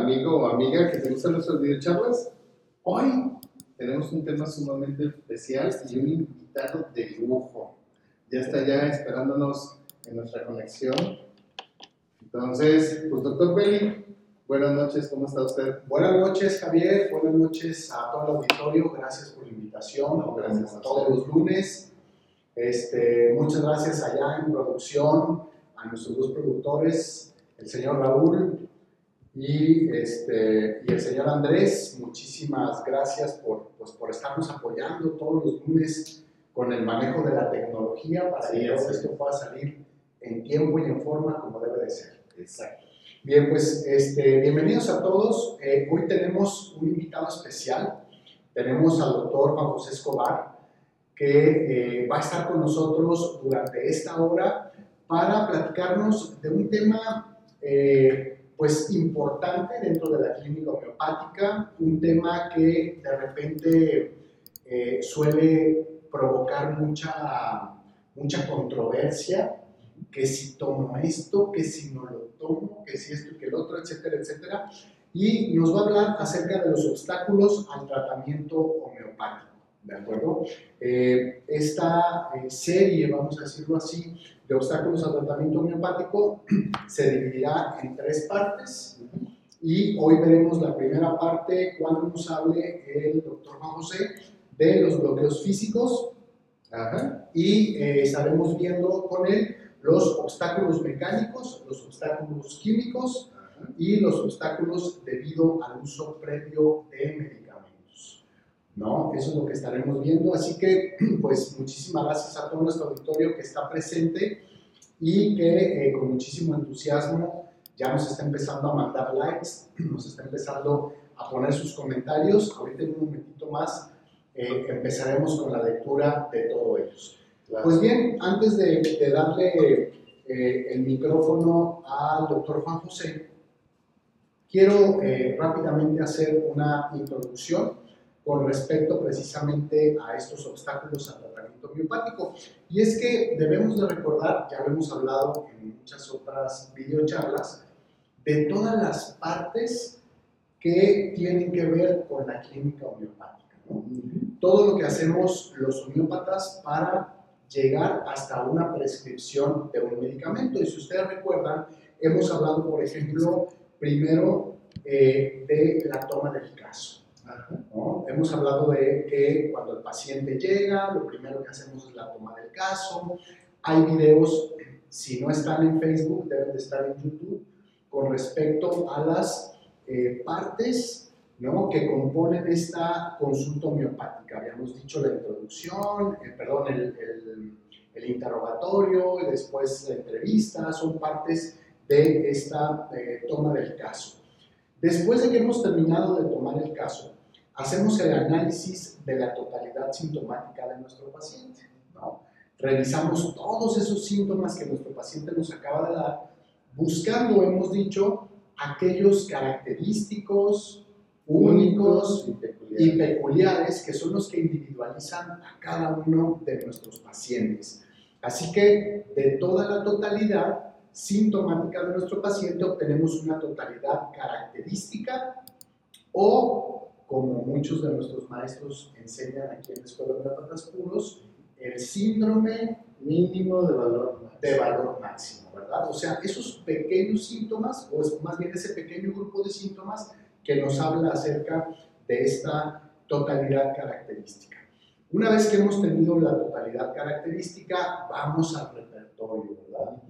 Amigo o amiga que te gustan nuestras videocharlas? Hoy tenemos un tema sumamente especial y un invitado de lujo. Ya está ya esperándonos en nuestra conexión. Entonces, pues doctor Belli, buenas noches, ¿cómo está usted? Buenas noches, Javier. Buenas noches a todo el auditorio. Gracias por la invitación. No, gracias a todos los lunes. Este, muchas gracias allá en producción, a nuestros dos productores, el señor Raúl y, este, y el señor Andrés. Muchísimas gracias por, pues, por estarnos apoyando todos los lunes con el manejo de la tecnología para Sí, que todo es. esto pueda salir en tiempo y en forma como debe de ser. Exacto. Bien, pues este, bienvenidos a todos. Eh, hoy tenemos un invitado especial. Tenemos al doctor Juan José Escobar, que eh, va a estar con nosotros durante esta hora para platicarnos de un tema eh, pues importante dentro de la clínica homeopática, un tema que de repente eh, suele provocar mucha, mucha controversia, que si tomo esto, que si no lo tomo, que si esto y que el otro, etcétera, etcétera. Y nos va a hablar acerca de los obstáculos al tratamiento homeopático, ¿de acuerdo? Eh, esta eh, serie, vamos a decirlo así, de obstáculos al tratamiento homeopático se dividirá en tres partes. Y hoy veremos la primera parte cuando nos hable el doctor Juan José de los bloqueos físicos Ajá. y eh, estaremos viendo con él los obstáculos mecánicos, los obstáculos químicos Ajá. y los obstáculos debido al uso previo de medicamentos. ¿No? Eso es lo que estaremos viendo. Así que, pues, muchísimas gracias a todo nuestro auditorio que está presente y que eh, con muchísimo entusiasmo ya nos está empezando a mandar likes, nos está empezando a poner sus comentarios. Ahorita en un momentito más eh, empezaremos con la lectura de todos ellos. Claro. Pues bien, antes de, de darle eh, el micrófono al doctor Juan José, quiero rápidamente hacer una introducción con respecto precisamente a estos obstáculos al tratamiento homeopático. Y es que debemos de recordar, ya lo hemos hablado en muchas otras videocharlas, de todas las partes que tienen que ver con la clínica homeopática. ¿no? todo lo que hacemos los homeópatas para llegar hasta una prescripción de un medicamento. Y si ustedes recuerdan, hemos hablado, por ejemplo, primero eh, de la toma del caso. ¿No? Hemos hablado de que cuando el paciente llega, lo primero que hacemos es la toma del caso. Hay videos, si no están en Facebook, deben de estar en YouTube, con respecto a las eh, partes ¿no? que componen esta consulta homeopática. Habíamos dicho la introducción, eh, perdón, el, el- el interrogatorio, y después la entrevista, son partes de esta eh, toma del caso. Después de que hemos terminado de tomar el caso, hacemos el análisis de la totalidad sintomática de nuestro paciente. ¿no? Revisamos todos esos síntomas que nuestro paciente nos acaba de dar, buscando, hemos dicho, aquellos característicos, únicos y peculiar. y peculiares que son los que individualizan a cada uno de nuestros pacientes. Así que de toda la totalidad sintomática de nuestro paciente obtenemos una totalidad característica o, como muchos de nuestros maestros enseñan aquí en la Escuela de Homeópatas Puros, el síndrome mínimo de valor de valor máximo, ¿verdad? O sea, esos pequeños síntomas, o es más bien ese pequeño grupo de síntomas que nos habla acerca de esta totalidad característica. Una vez que hemos tenido la totalidad característica, vamos al repertorio, ¿verdad?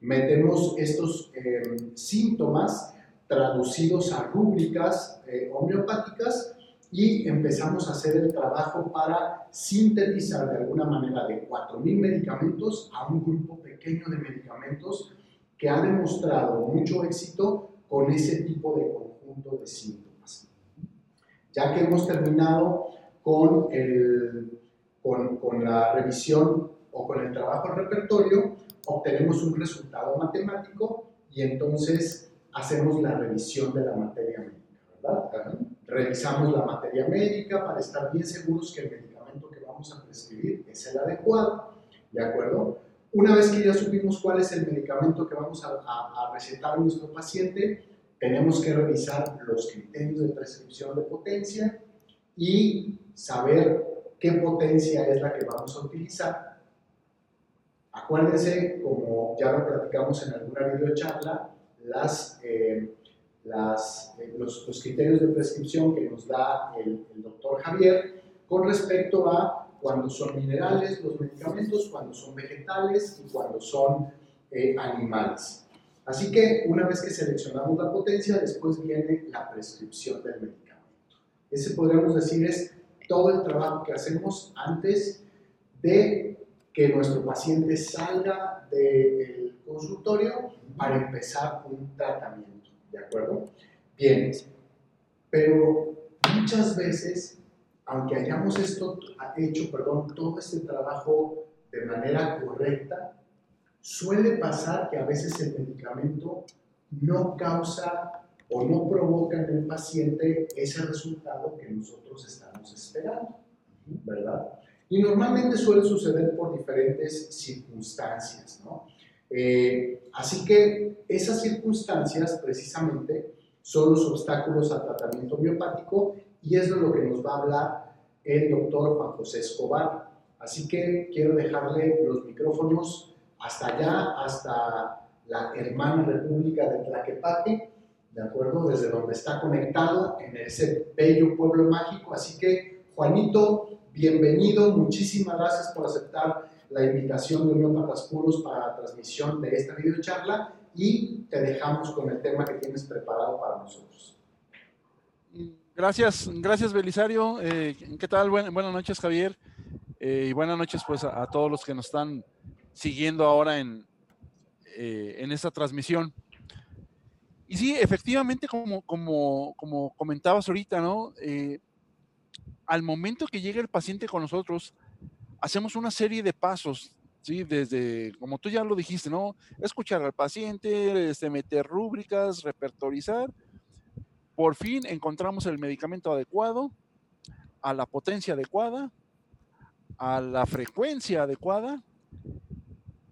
Metemos estos eh, síntomas traducidos a rúbricas eh, homeopáticas y empezamos a hacer el trabajo para sintetizar de alguna manera de 4.000 medicamentos a un grupo pequeño de medicamentos que ha demostrado mucho éxito con ese tipo de conjunto de síntomas. Ya que hemos terminado con, el, con, con la revisión o con el trabajo repertorio, obtenemos un resultado matemático y entonces hacemos la revisión de la materia médica, ¿verdad? Revisamos la materia médica para estar bien seguros que el medicamento que vamos a prescribir es el adecuado, ¿de acuerdo? Una vez que ya supimos cuál es el medicamento que vamos a, a, recetar a nuestro paciente, tenemos que revisar los criterios de prescripción de potencia y saber qué potencia es la que vamos a utilizar. Acuérdense, como ya lo platicamos en alguna videocharla, las, eh, las, eh, los, los, criterios de prescripción que nos da el, el doctor Javier con respecto a cuando son minerales los medicamentos, cuando son vegetales y cuando son eh, animales. Así que una vez que seleccionamos la potencia, después viene la prescripción del medicamento. Ese podríamos decir es todo el trabajo que hacemos antes de que nuestro paciente salga del consultorio para empezar un tratamiento. ¿De acuerdo? Bien, pero muchas veces aunque hayamos hecho perdón, todo este trabajo de manera correcta, suele pasar que a veces el medicamento no causa o no provoca en el paciente ese resultado que nosotros estamos esperando, ¿verdad? Y normalmente suele suceder por diferentes circunstancias, ¿no? Eh, así que esas circunstancias precisamente son los obstáculos al tratamiento homeopático y es lo que nos va a hablar el doctor Juan José Escobar. Así que quiero dejarle los micrófonos hasta allá, hasta la hermana República de Tlaquepaque, ¿de acuerdo? Desde donde está conectado en ese bello pueblo mágico. Así que, Juanito, bienvenido, muchísimas gracias por aceptar la invitación de Homeópatas Puros para la transmisión de esta videocharla y te dejamos con el tema que tienes preparado para nosotros. Gracias, gracias Belisario. Eh, ¿Qué tal? buenas noches, Javier. Eh, y buenas noches pues a, todos los que nos están siguiendo ahora en, eh, en esta transmisión. Y sí, efectivamente, como, como, como comentabas ahorita, ¿no? al momento que llega el paciente con nosotros, hacemos una serie de pasos, ¿sí? Desde, como tú ya lo dijiste, ¿no? Escuchar al paciente, este, meter rúbricas, repertorizar por fin encontramos el medicamento adecuado, a la potencia adecuada, a la frecuencia adecuada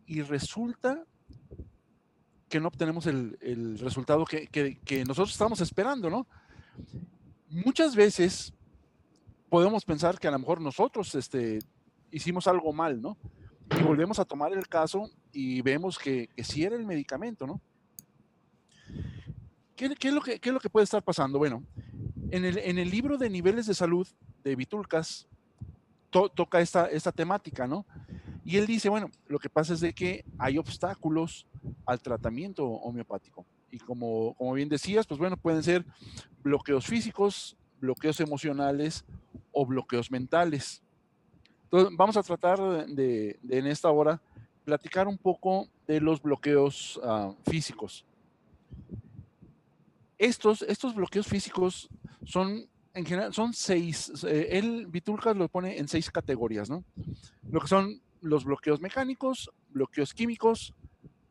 y resulta que no obtenemos el, resultado que, nosotros estamos esperando, ¿no? Muchas veces podemos pensar que a lo mejor nosotros este, hicimos algo mal, ¿no? Y volvemos a tomar el caso y vemos que, que sí era el medicamento, ¿no? ¿Qué, es lo que, es lo que puede estar pasando? Bueno, en el, libro de niveles de salud de Vitulcas toca esta, esta temática, ¿no? Y él dice, bueno, lo que pasa es de que hay obstáculos al tratamiento homeopático. Y como, como bien decías, pues bueno, pueden ser bloqueos físicos, bloqueos emocionales o bloqueos mentales. Entonces, vamos a tratar de, en esta hora platicar un poco de los bloqueos uh, físicos. Estos, estos bloqueos físicos son, en general, son seis, eh, él, Vitulcas lo pone en seis categorías, ¿no? Lo que son los bloqueos mecánicos, bloqueos químicos,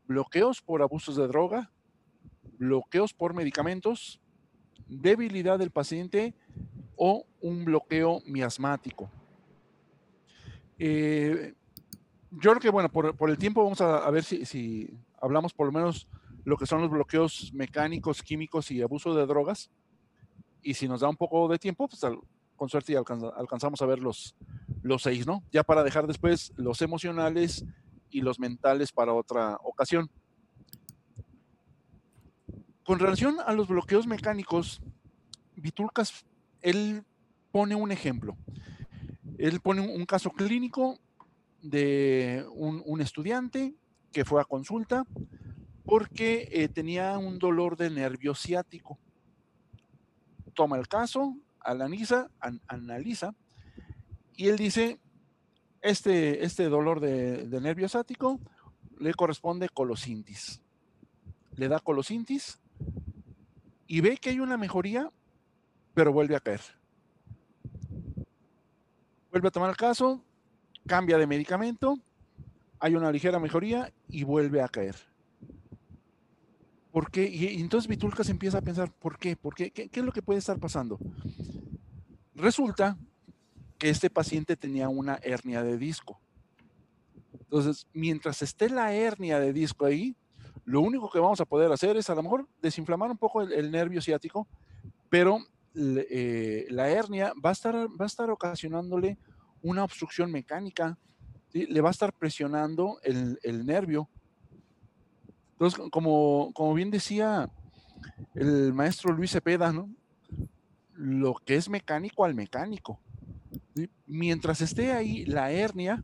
bloqueos por abusos de droga, bloqueos por medicamentos, debilidad del paciente o un bloqueo miasmático. Eh, yo creo que, bueno, por, el tiempo vamos a, ver si, hablamos por lo menos lo que son los bloqueos mecánicos, químicos y abuso de drogas. Y si nos da un poco de tiempo, pues con suerte alcanzamos a ver los, los seis, ¿no? Ya para dejar después los emocionales y los mentales para otra ocasión. Con relación a los bloqueos mecánicos, Vitulcas, él pone un ejemplo. Él pone un, caso clínico de un, estudiante que fue a consulta, porque eh, tenía un dolor de nervio ciático. Toma el caso, analiza, analiza, y él dice, este, este dolor de, nervio ciático le corresponde colosintis. le da colosintis y ve que hay una mejoría, pero vuelve a caer. Vuelve a tomar el caso, cambia de medicamento, hay una ligera mejoría y vuelve a caer. ¿Por qué? Y, entonces Vitulca se empieza a pensar, ¿por qué? ¿Por qué? ¿Qué, es lo que puede estar pasando? Resulta que este paciente tenía una hernia de disco. Entonces, mientras esté la hernia de disco ahí, lo único que vamos a poder hacer es a lo mejor desinflamar un poco el, nervio ciático, pero eh, la hernia va a, estar, va a estar ocasionándole una obstrucción mecánica, le va a estar presionando el, el nervio entonces, como, como bien decía el maestro Luis Cepeda, ¿no? Lo que es mecánico al mecánico. Mientras esté ahí la hernia,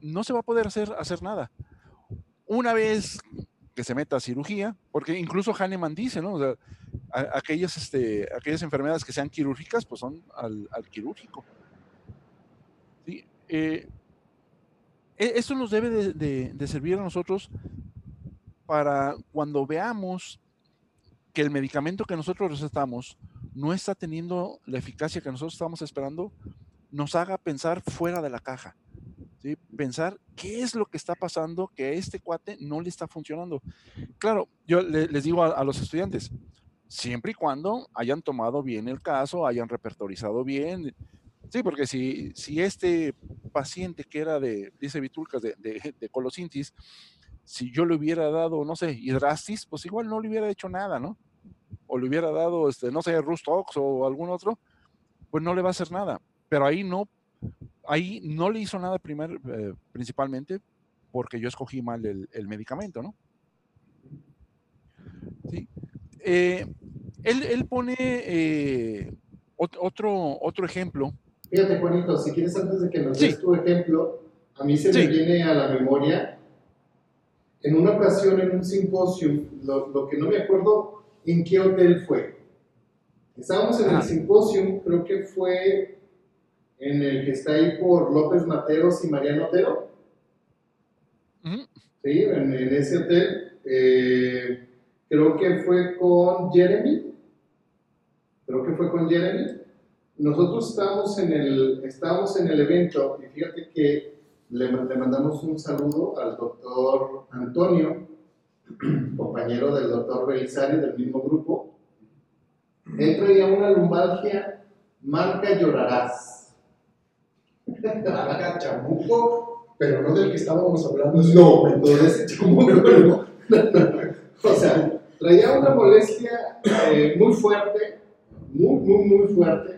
no se va a poder hacer, hacer nada. Una vez que se meta a cirugía, porque incluso Hahnemann dice, ¿no? Aquellas, este, aquellas enfermedades que sean quirúrgicas, pues son al, quirúrgico. ¿Sí? Eh, e, esto nos debe de, servir a nosotros para cuando veamos que el medicamento que nosotros recetamos no está teniendo la eficacia que nosotros estamos esperando, nos haga pensar fuera de la caja. ¿sí? Pensar qué es lo que está pasando que a este cuate no le está funcionando. Claro, yo les digo a, los estudiantes, siempre y cuando hayan tomado bien el caso, hayan repertorizado bien. Sí, porque si, si este paciente que era de, dice Vitulcas, de, de, colosintis, si yo le hubiera dado, no sé, hidrastis, pues igual no le hubiera hecho nada, ¿no? O le hubiera dado, este, no sé, Rustox o algún otro, pues no le va a hacer nada. Pero ahí no, ahí no le hizo nada primer, eh, principalmente porque yo escogí mal el, medicamento, ¿no? Sí. Eh, él, pone eh, otro, otro ejemplo. Fíjate, Juanito, si quieres antes de que nos des tu ejemplo, a mí se me viene a la memoria en una ocasión en un simposio, lo, que no me acuerdo en qué hotel fue. Estábamos en el simposio, creo que fue en el que está ahí por López Mateos y Mariano Otero. Sí, en, ese hotel. Eh, creo que fue con Jeremy. Creo que fue con Jeremy. Nosotros estábamos en el, estábamos en el evento y fíjate que le, mandamos un saludo al doctor Antonio, compañero del doctor Belisario del mismo grupo. Él traía una lumbalgia marca Llorarás. Marca Chamuco, pero no del que estábamos hablando. No, entonces Chamuco no. o sea, traía una molestia eh, muy fuerte, muy, muy, muy fuerte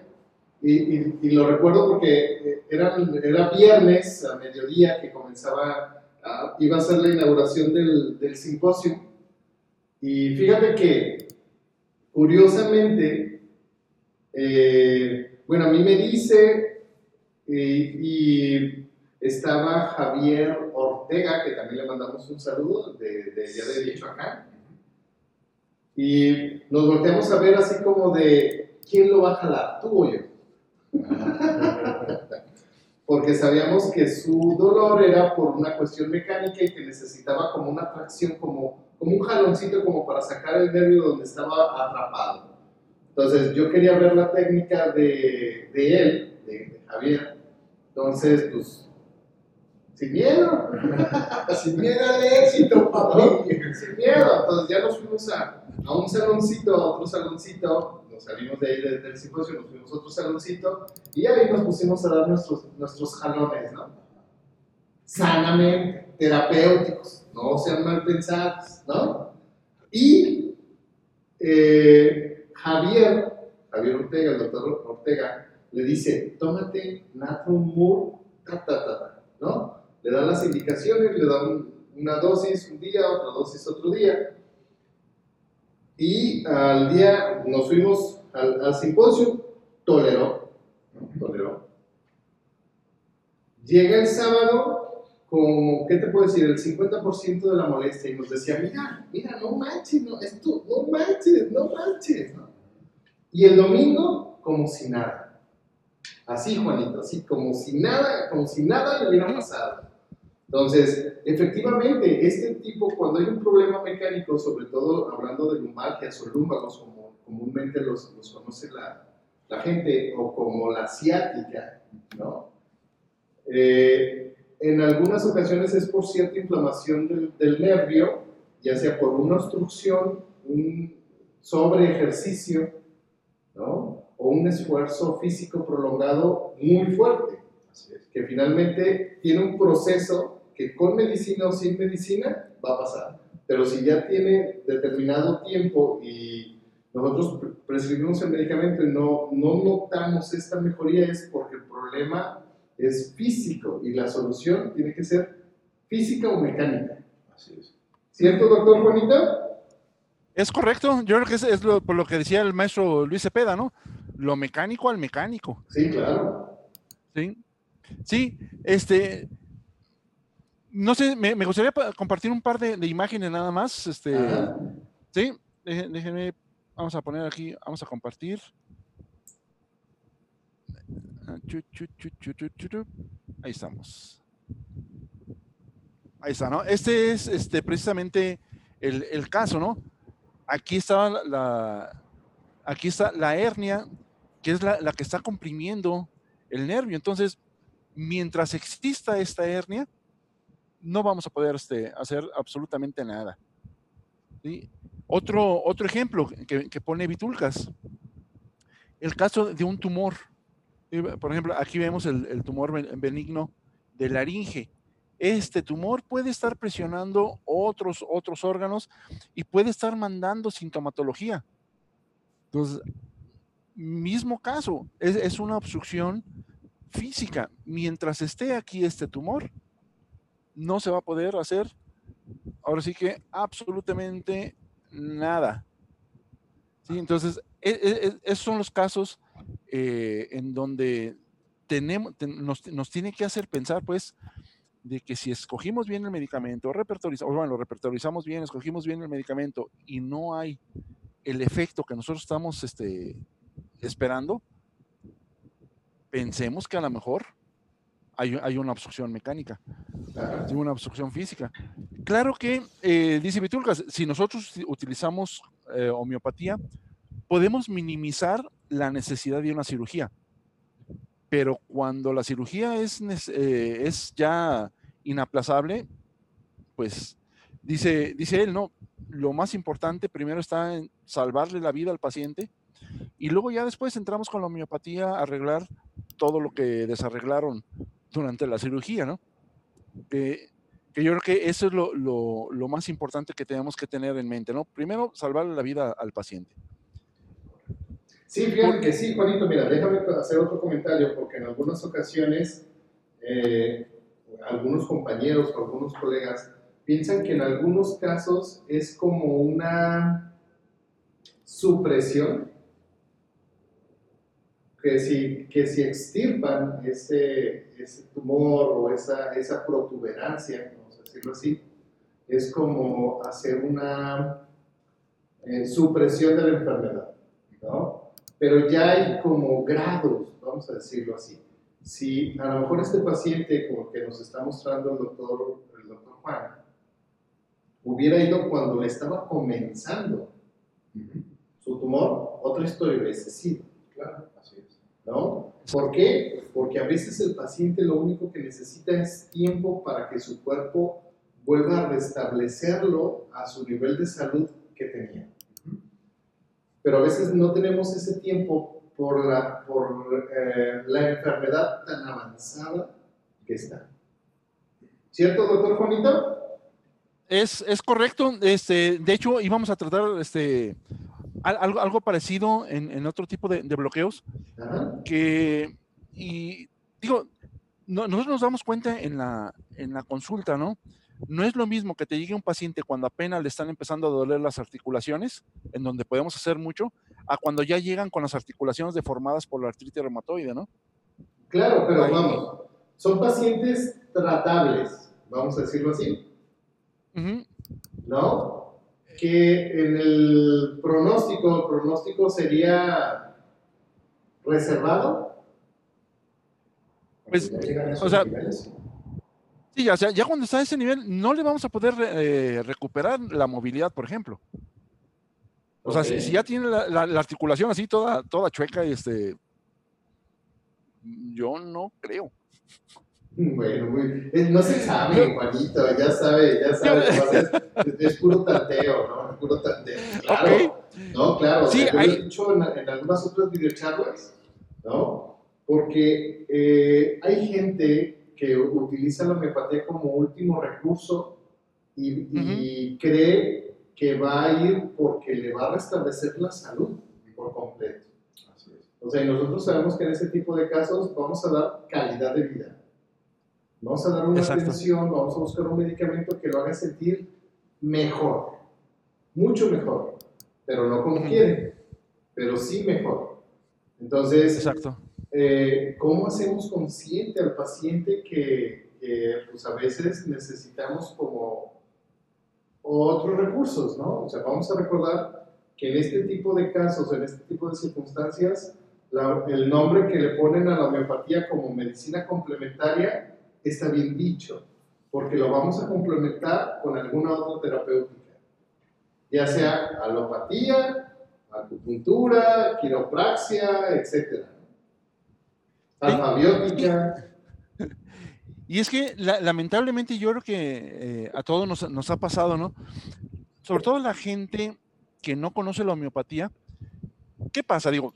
y, lo recuerdo porque eh, era, era viernes a mediodía que comenzaba, iba a ser la inauguración del, del simposio. Y fíjate que, curiosamente, eh, bueno, a mí me dice, y estaba Javier Ortega, que también le mandamos un saludo de, de ya de Michoacán. Y nos volteamos a ver así como de, ¿quién lo va a jalar, tú o yo? Porque sabíamos que su dolor era por una cuestión mecánica y que necesitaba como una tracción, como, como un jaloncito como para sacar el nervio donde estaba atrapado. Entonces yo quería ver la técnica de, de él, de, Javier. Entonces, pues, sin miedo. sin miedo al éxito, papi. Sin miedo. Entonces ya nos fuimos a, a un saloncito, a otro saloncito, salimos de ahí del, simposio, nos fuimos a otro saloncito y ahí nos pusimos a dar nuestros, nuestros jalones, ¿no? Sanamente, terapéuticos, no sean mal pensados, ¿no? Y eh, Javier, Javier Ortega, el doctor Ortega, le dice, tómate Natrumur, ta, ta, ta, ¿no? Le da las indicaciones, le da una dosis un día, otra dosis otro día, y al día nos fuimos al, simposio, toleró, toleró. Llega el sábado, como, ¿qué te puedo decir? El 50% de la molestia y nos decía, mira, mira, no manches, no, esto, no manches, no manches. Y el domingo, como si nada. Así, Juanito, así, como si nada, como si nada le hubiera pasado. Entonces, efectivamente, este tipo, cuando hay un problema mecánico, sobre todo hablando de lumbalgias o lúmbagos, como comúnmente los, los conoce la, la, gente, o como la ciática, ¿no? Eh, en algunas ocasiones es por cierta inflamación del, del, nervio, ya sea por una obstrucción, un sobre ejercicio, ¿no? O un esfuerzo físico prolongado muy fuerte, que finalmente tiene un proceso que con medicina o sin medicina va a pasar. Pero si ya tiene determinado tiempo y nosotros prescribimos el medicamento y no, no notamos esta mejoría es porque el problema es físico y la solución tiene que ser física o mecánica. Así es. ¿Cierto, doctor Juanita? Es correcto, yo creo que es, por lo que decía el maestro Luis Cepeda, ¿no? Lo mecánico al mecánico. Sí, claro. Sí, sí, este, no sé, me, gustaría compartir un par de, imágenes nada más. Este, sí, déjenme, vamos a poner aquí, vamos a compartir. Ahí estamos. Ahí está, ¿no? Este es este, precisamente el, caso, ¿no? Aquí está la, aquí está la hernia, que es la, la que está comprimiendo el nervio. Entonces, mientras exista esta hernia, no vamos a poder este, hacer absolutamente nada. Otro, otro ejemplo que, pone Vitulcas, el caso de un tumor. Por ejemplo, aquí vemos el, tumor benigno de laringe. Este tumor puede estar presionando otros, otros órganos y puede estar mandando sintomatología. Entonces, mismo caso, es una obstrucción física. Mientras esté aquí este tumor, no se va a poder hacer, ahora sí que absolutamente nada. ¿Sí? Entonces, e, e, e, esos son los casos eh, en donde tenemos, nos, tiene que hacer pensar, pues, de que si escogimos bien el medicamento, repertorizamos, bueno, lo repertorizamos bien, escogimos bien el medicamento y no hay el efecto que nosotros estamos este, esperando, pensemos que a lo mejor hay, una obstrucción mecánica, hay una obstrucción física. Claro que, eh, dice Vitulcas, si nosotros utilizamos eh, homeopatía, podemos minimizar la necesidad de una cirugía, pero cuando la cirugía es, eh, es ya inaplazable, pues dice, dice él, no, lo más importante primero está en salvarle la vida al paciente y luego ya después entramos con la homeopatía a arreglar todo lo que desarreglaron durante la cirugía, ¿no? Que, yo creo que eso es lo, más importante que tenemos que tener en mente, ¿no? Primero, salvar la vida al paciente. Sí, fíjate que sí, Juanito, mira, déjame hacer otro comentario, porque en algunas ocasiones eh, algunos compañeros o algunos colegas piensan que en algunos casos es como una supresión que si, que si extirpan ese, ese tumor o esa, esa protuberancia, vamos a decirlo así, es como hacer una eh, supresión de la enfermedad, ¿no? Pero ya hay como grados, vamos a decirlo así. Si a lo mejor este paciente, como que nos está mostrando el doctor, el doctor Juan, hubiera ido cuando le estaba comenzando su tumor, otra historia hubiese sido, claro. ¿No? ¿Por qué? Porque a veces el paciente lo único que necesita es tiempo para que su cuerpo vuelva a restablecerlo a su nivel de salud que tenía. Pero a veces no tenemos ese tiempo por la, por, eh, la enfermedad tan avanzada que está. ¿Cierto, doctor Juanito? Es, es correcto. Este, de hecho, íbamos a tratar este, algo, algo parecido en, en, otro tipo de, de bloqueos, que, y digo, nosotros nos damos cuenta en la, en la consulta, ¿no? No es lo mismo que te llegue un paciente cuando apenas le están empezando a doler las articulaciones, en donde podemos hacer mucho, a cuando ya llegan con las articulaciones deformadas por la artritis reumatoide, ¿no? Claro, pero vamos, son pacientes tratables, vamos a decirlo así. ¿No? Que en el pronóstico, el pronóstico sería reservado. Pues, o sea, Sí, ya, o sea, ya cuando está a ese nivel, no le vamos a poder eh, recuperar la movilidad, por ejemplo. O sea, si, si ya tiene la, la- la articulación así toda, toda chueca, este, yo no creo. Bueno, muy, eh, no se sabe, Juanito, ya sabe, ya sabe, es, es puro tanteo, ¿no? Es puro tanteo. Claro, Ok. no, claro, Sí, hay- lo he dicho en, en algunas otras videocharlas, ¿no? Porque eh, hay gente que utiliza la homeopatía como último recurso y, y cree que va a ir porque le va a restablecer la salud por completo. O sea, y nosotros sabemos que en ese tipo de casos vamos a dar calidad de vida. Vamos a dar una Exacto. atención, vamos a buscar un medicamento que lo haga sentir mejor, mucho mejor, pero no como quiere, pero sí mejor. Entonces, Exacto. eh, ¿cómo hacemos consciente al paciente que, pues a veces necesitamos como otros recursos, ¿no? O sea, vamos a recordar que en este tipo de casos, en este tipo de circunstancias, la- el nombre que le ponen a la homeopatía como medicina complementaria está bien dicho, porque lo vamos a complementar con alguna otra terapéutica, ya sea alopatía, acupuntura, quiropraxia, etc. Alfabiótica. Y es que la- lamentablemente yo creo que eh, a todos nos, nos ha pasado, ¿no? Sobre todo la gente que no conoce la homeopatía. ¿Qué pasa? Digo,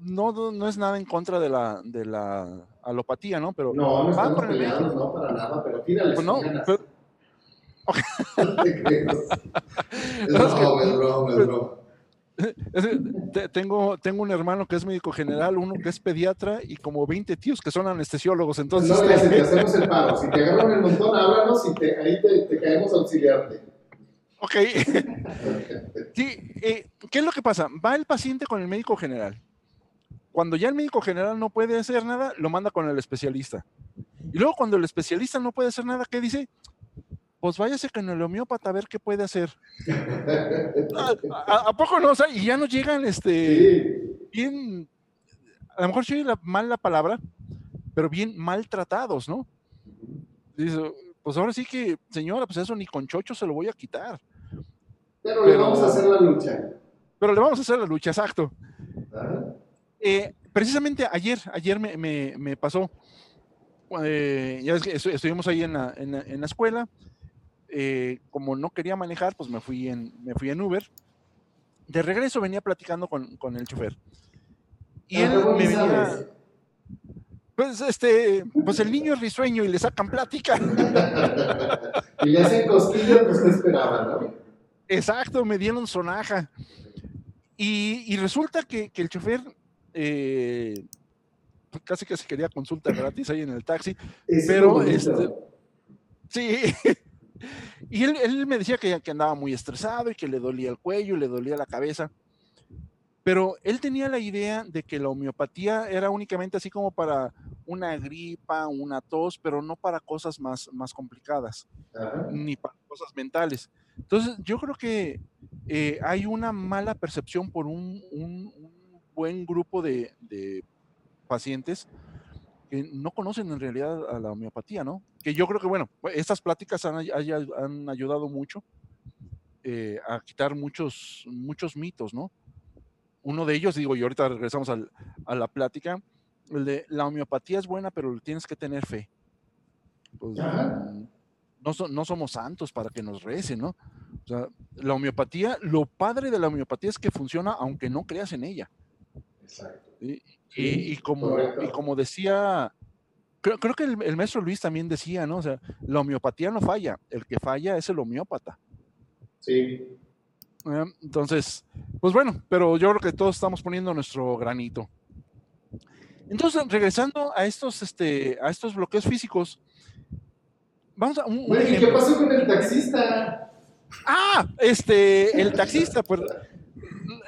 no, no es nada en contra de la, de la alopatía, ¿no? Pero No, no van el no, para nada, pero tírales Pues no, te creas. Es No, es que- broma, es broma, es broma. Tengo, tengo un hermano que es médico general, uno que es pediatra y como 20 tíos que son anestesiólogos. Entonces, No, este, ya, si te hacemos el paro. Si te agarran el montón, háblanos y te, ahí te, te caemos a auxiliarte. ok. Sí, eh, ¿qué es lo que pasa? Va el paciente con el médico general. Cuando ya el médico general no puede hacer nada, lo manda con el especialista. Y luego cuando el especialista no puede hacer nada, ¿qué dice? Pues váyase con el homeópata a ver qué puede hacer. ¿A, a- a poco no? O sea, y ya no llegan este, bien, a lo mejor soy la, mal la palabra, pero bien maltratados, ¿no? Dice, pues ahora sí que, señora, pues eso ni con chocho se lo voy a quitar. pero le Pero- vamos a hacer la lucha. Pero le vamos a hacer la lucha, exacto. Eh, precisamente ayer, ayer me, me- me pasó, eh, ya ves que estu- estuvimos ahí en la, en la- en la escuela, eh, como no quería manejar, pues me fui en, me fui en Uber. De regreso venía platicando con, con el chofer. Y él ¿cómo me venía, pues este, pues el niño es risueño y le sacan plática. y le hacen cosquillas, pues te esperaban, ¿no? Exacto, me dieron sonaja. Y, y resulta que, que el chofer eh, casi que se quería consulta gratis ahí en el taxi. Es Pero, este, Sí. Y él, él me decía que, que andaba muy estresado y que le dolía el cuello y le dolía la cabeza. Pero él tenía la idea de que la homeopatía era únicamente así como para una gripa, una tos, pero no para cosas más, más complicadas, Ajá. ni para cosas mentales. Entonces, yo creo que eh, hay una mala percepción por un, un- un buen grupo de, de pacientes que no conocen en realidad a la homeopatía, ¿no? Que yo creo que, bueno, estas pláticas han, han ayudado mucho eh, a quitar muchos, muchos mitos, ¿no? Uno de ellos, digo, y ahorita regresamos al- a la plática, el de la homeopatía es buena, pero tienes que tener fe. Pues, no, so- no somos santos para que nos recen, ¿no? O sea, la homeopatía, lo padre de la homeopatía es que funciona aunque no creas en ella. Exacto. y, y como, correcto. y como decía, creo, creo que el, el maestro Luis también decía, ¿no? O sea, la homeopatía no falla, el que falla es el homeópata. Sí. ¿eh? Entonces, pues bueno, pero yo creo que todos estamos poniendo nuestro granito. Entonces, regresando a estos, este, a estos bloqueos físicos, vamos a un, un Bueno, ¿y qué pasó con el taxista? Ah, este, el taxista, pues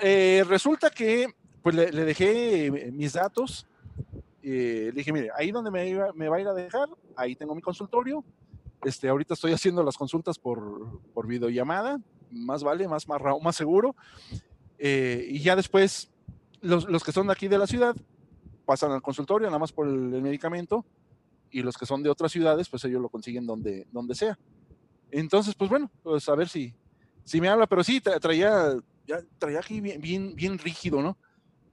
eh, resulta que pues le, dejé eh, mis datos. eh, le dije, mire, ahí donde me, iba- va a ir a dejar, ahí tengo mi consultorio. Este, ahorita estoy haciendo las consultas por, por videollamada, más vale, más, más, más seguro. Eh, y ya después, los, los que son de aquí de la ciudad pasan al consultorio, nada más por el, medicamento, y los que son de otras ciudades, pues ellos lo consiguen donde, donde sea. Entonces, pues bueno, pues a ver si, si me habla, pero sí, traía, ya traía aquí bien, bien rígido, ¿no?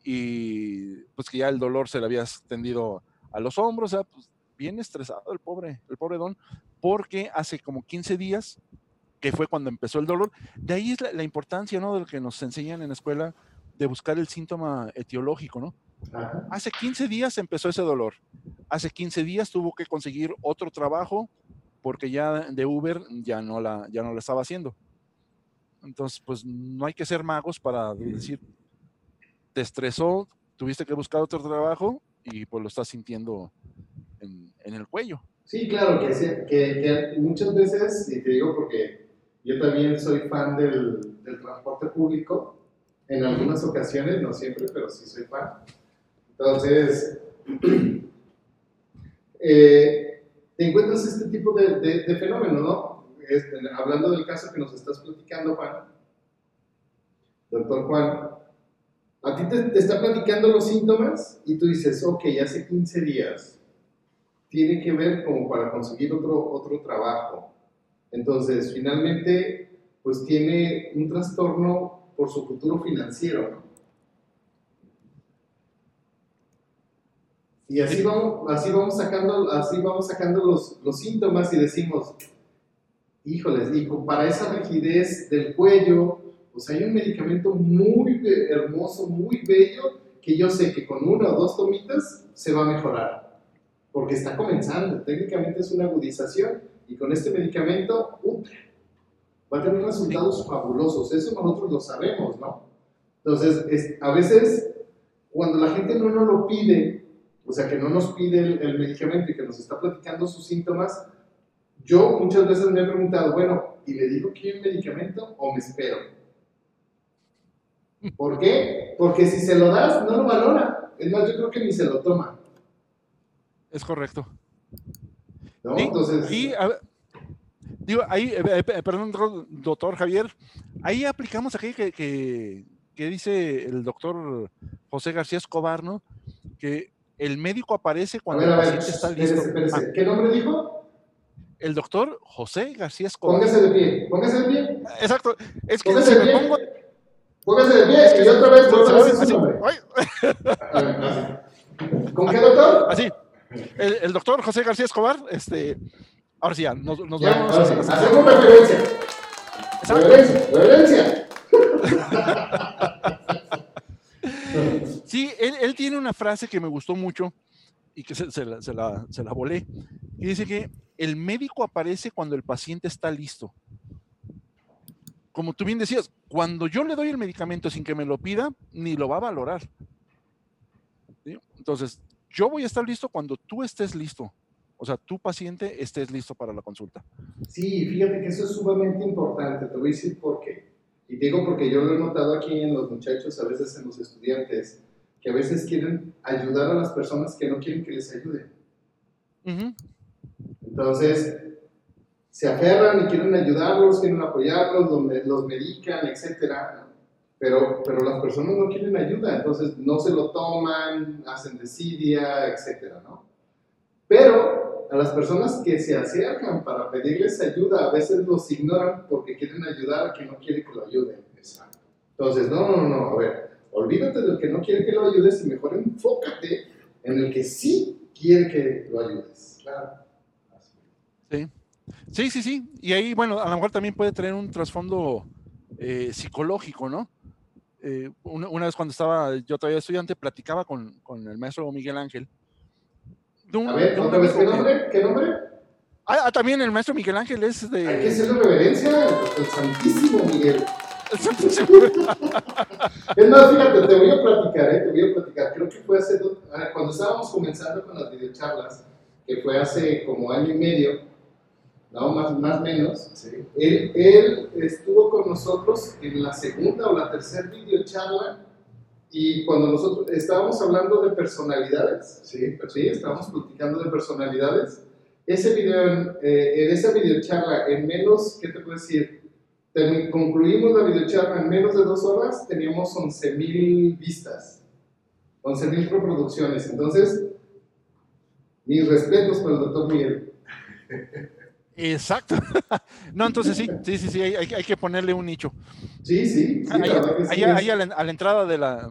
Y pues que ya el dolor se le había extendido a los hombros, o sea, pues bien estresado el pobre, el pobre don, porque hace como 15 días, que fue cuando empezó el dolor, de ahí es la, importancia, ¿no? De lo que nos enseñan en la escuela, de buscar el síntoma etiológico, ¿no? Hace 15 días empezó ese dolor. Hace 15 días tuvo que conseguir otro trabajo porque ya de Uber ya no la, ya no la estaba haciendo. Entonces, pues no hay que ser magos para decir, te estresó, tuviste que buscar otro trabajo y pues lo estás sintiendo en, el cuello. Sí, claro, que, muchas veces, y te digo porque yo también soy fan del, transporte público, en algunas ocasiones, no siempre, pero sí soy fan. Entonces, eh, te encuentras este tipo de, de, fenómeno, ¿no? Este, hablando del caso que nos estás platicando, Juan, doctor Juan, a ti te, te, está platicando los síntomas y tú dices, ok, hace 15 días, tiene que ver como para conseguir otro, otro trabajo. Entonces, finalmente, pues tiene un trastorno por su futuro financiero, ¿no? Y así vamos, así vamos sacando, así vamos sacando los, los síntomas y decimos, híjoles, y para esa rigidez del cuello, pues hay un medicamento muy hermoso, muy bello, que yo sé que con una o dos tomitas se va a mejorar, porque está comenzando, técnicamente es una agudización, y con este medicamento, va a tener resultados fabulosos, eso nosotros lo sabemos, ¿no? Entonces, a veces, cuando la gente no nos lo pide, o sea, que no nos pide el, medicamento y que nos está platicando sus síntomas, yo muchas veces me he preguntado, bueno, ¿y le digo que hay un medicamento o me espero? ¿Por qué? Porque si se lo das, no lo valora. Es más, yo creo que ni se lo toma. Es correcto. ¿No? Entonces. Y, digo, ahí, eh, eh, perdón, doctor Javier, ahí aplicamos aquí que, que, que dice el doctor José García Escobar, ¿no? Que el médico aparece cuando el paciente está listo. Ah. ¿Qué nombre dijo? El doctor José García Escobar. Póngase de pie, póngase de pie. Exacto. Es que si me pongo. Póngase de pie, que yo otra vez vuelvo a decir su nombre. ¿Con qué doctor? Así. El, el, doctor José García Escobar, este. Ahora sí, ya, nos, nos ya, vemos. Hacemos referencia. Reverencia, reverencia. Sí, él, tiene una frase que me gustó mucho y que se, la, se, la, volé. Y dice que el médico aparece cuando el paciente está listo. Como tú bien decías, cuando yo le doy el medicamento sin que me lo pida, ni lo va a valorar. Entonces, yo voy a estar listo cuando tú estés listo. O sea, tu paciente estés listo para la consulta. Sí, fíjate que eso es sumamente importante. Te voy a decir por qué. Y digo porque yo lo he notado aquí en los muchachos, a veces en los estudiantes, que a veces quieren ayudar a las personas que no quieren que les ayuden. Entonces, se aferran y quieren ayudarlos, quieren apoyarlos, los, los medican, etc. Pero, pero las personas no quieren ayuda, entonces no se lo toman, hacen desidia, etc. ¿no? Pero a las personas que se acercan para pedirles ayuda, a veces los ignoran porque quieren ayudar a quien no quiere que lo ayuden. Entonces, no, no, no, a ver, olvídate del que no quiere que lo ayudes y mejor enfócate en el que sí quiere que lo ayudes. Claro. Sí. Sí, sí, sí. Y ahí, bueno, a lo mejor también puede tener un trasfondo eh, psicológico, ¿no? Eh, una, vez cuando estaba yo todavía estudiante, platicaba con, con el maestro Miguel Ángel a ver, otra vez, ¿qué nombre? ¿Qué nombre? Ah, ah, también el maestro Miguel Ángel es de. Hay que hacerle reverencia al Santísimo Miguel. El Santísimo. es más, fíjate, te voy a platicar, ¿eh? te voy a platicar. Creo que fue hace. Ah, cuando estábamos comenzando con las videocharlas, que fue hace como año y medio, no, más, más menos, sí. él, él estuvo con nosotros en la segunda o la tercera videocharla y cuando nosotros estábamos hablando de personalidades, sí, sí estábamos platicando de personalidades, ese video, eh, en esa videocharla, en menos, ¿qué te puedo decir? concluimos la videocharla en menos de dos horas, teníamos 11.000 vistas, 11.000 reproducciones. Entonces, Mis respetos para el doctor Miguel. Exacto. no, entonces sí, sí, sí, sí, hay, hay que ponerle un nicho. Sí, sí. sí ahí, ahí, ahí a, la, a, la, entrada de la,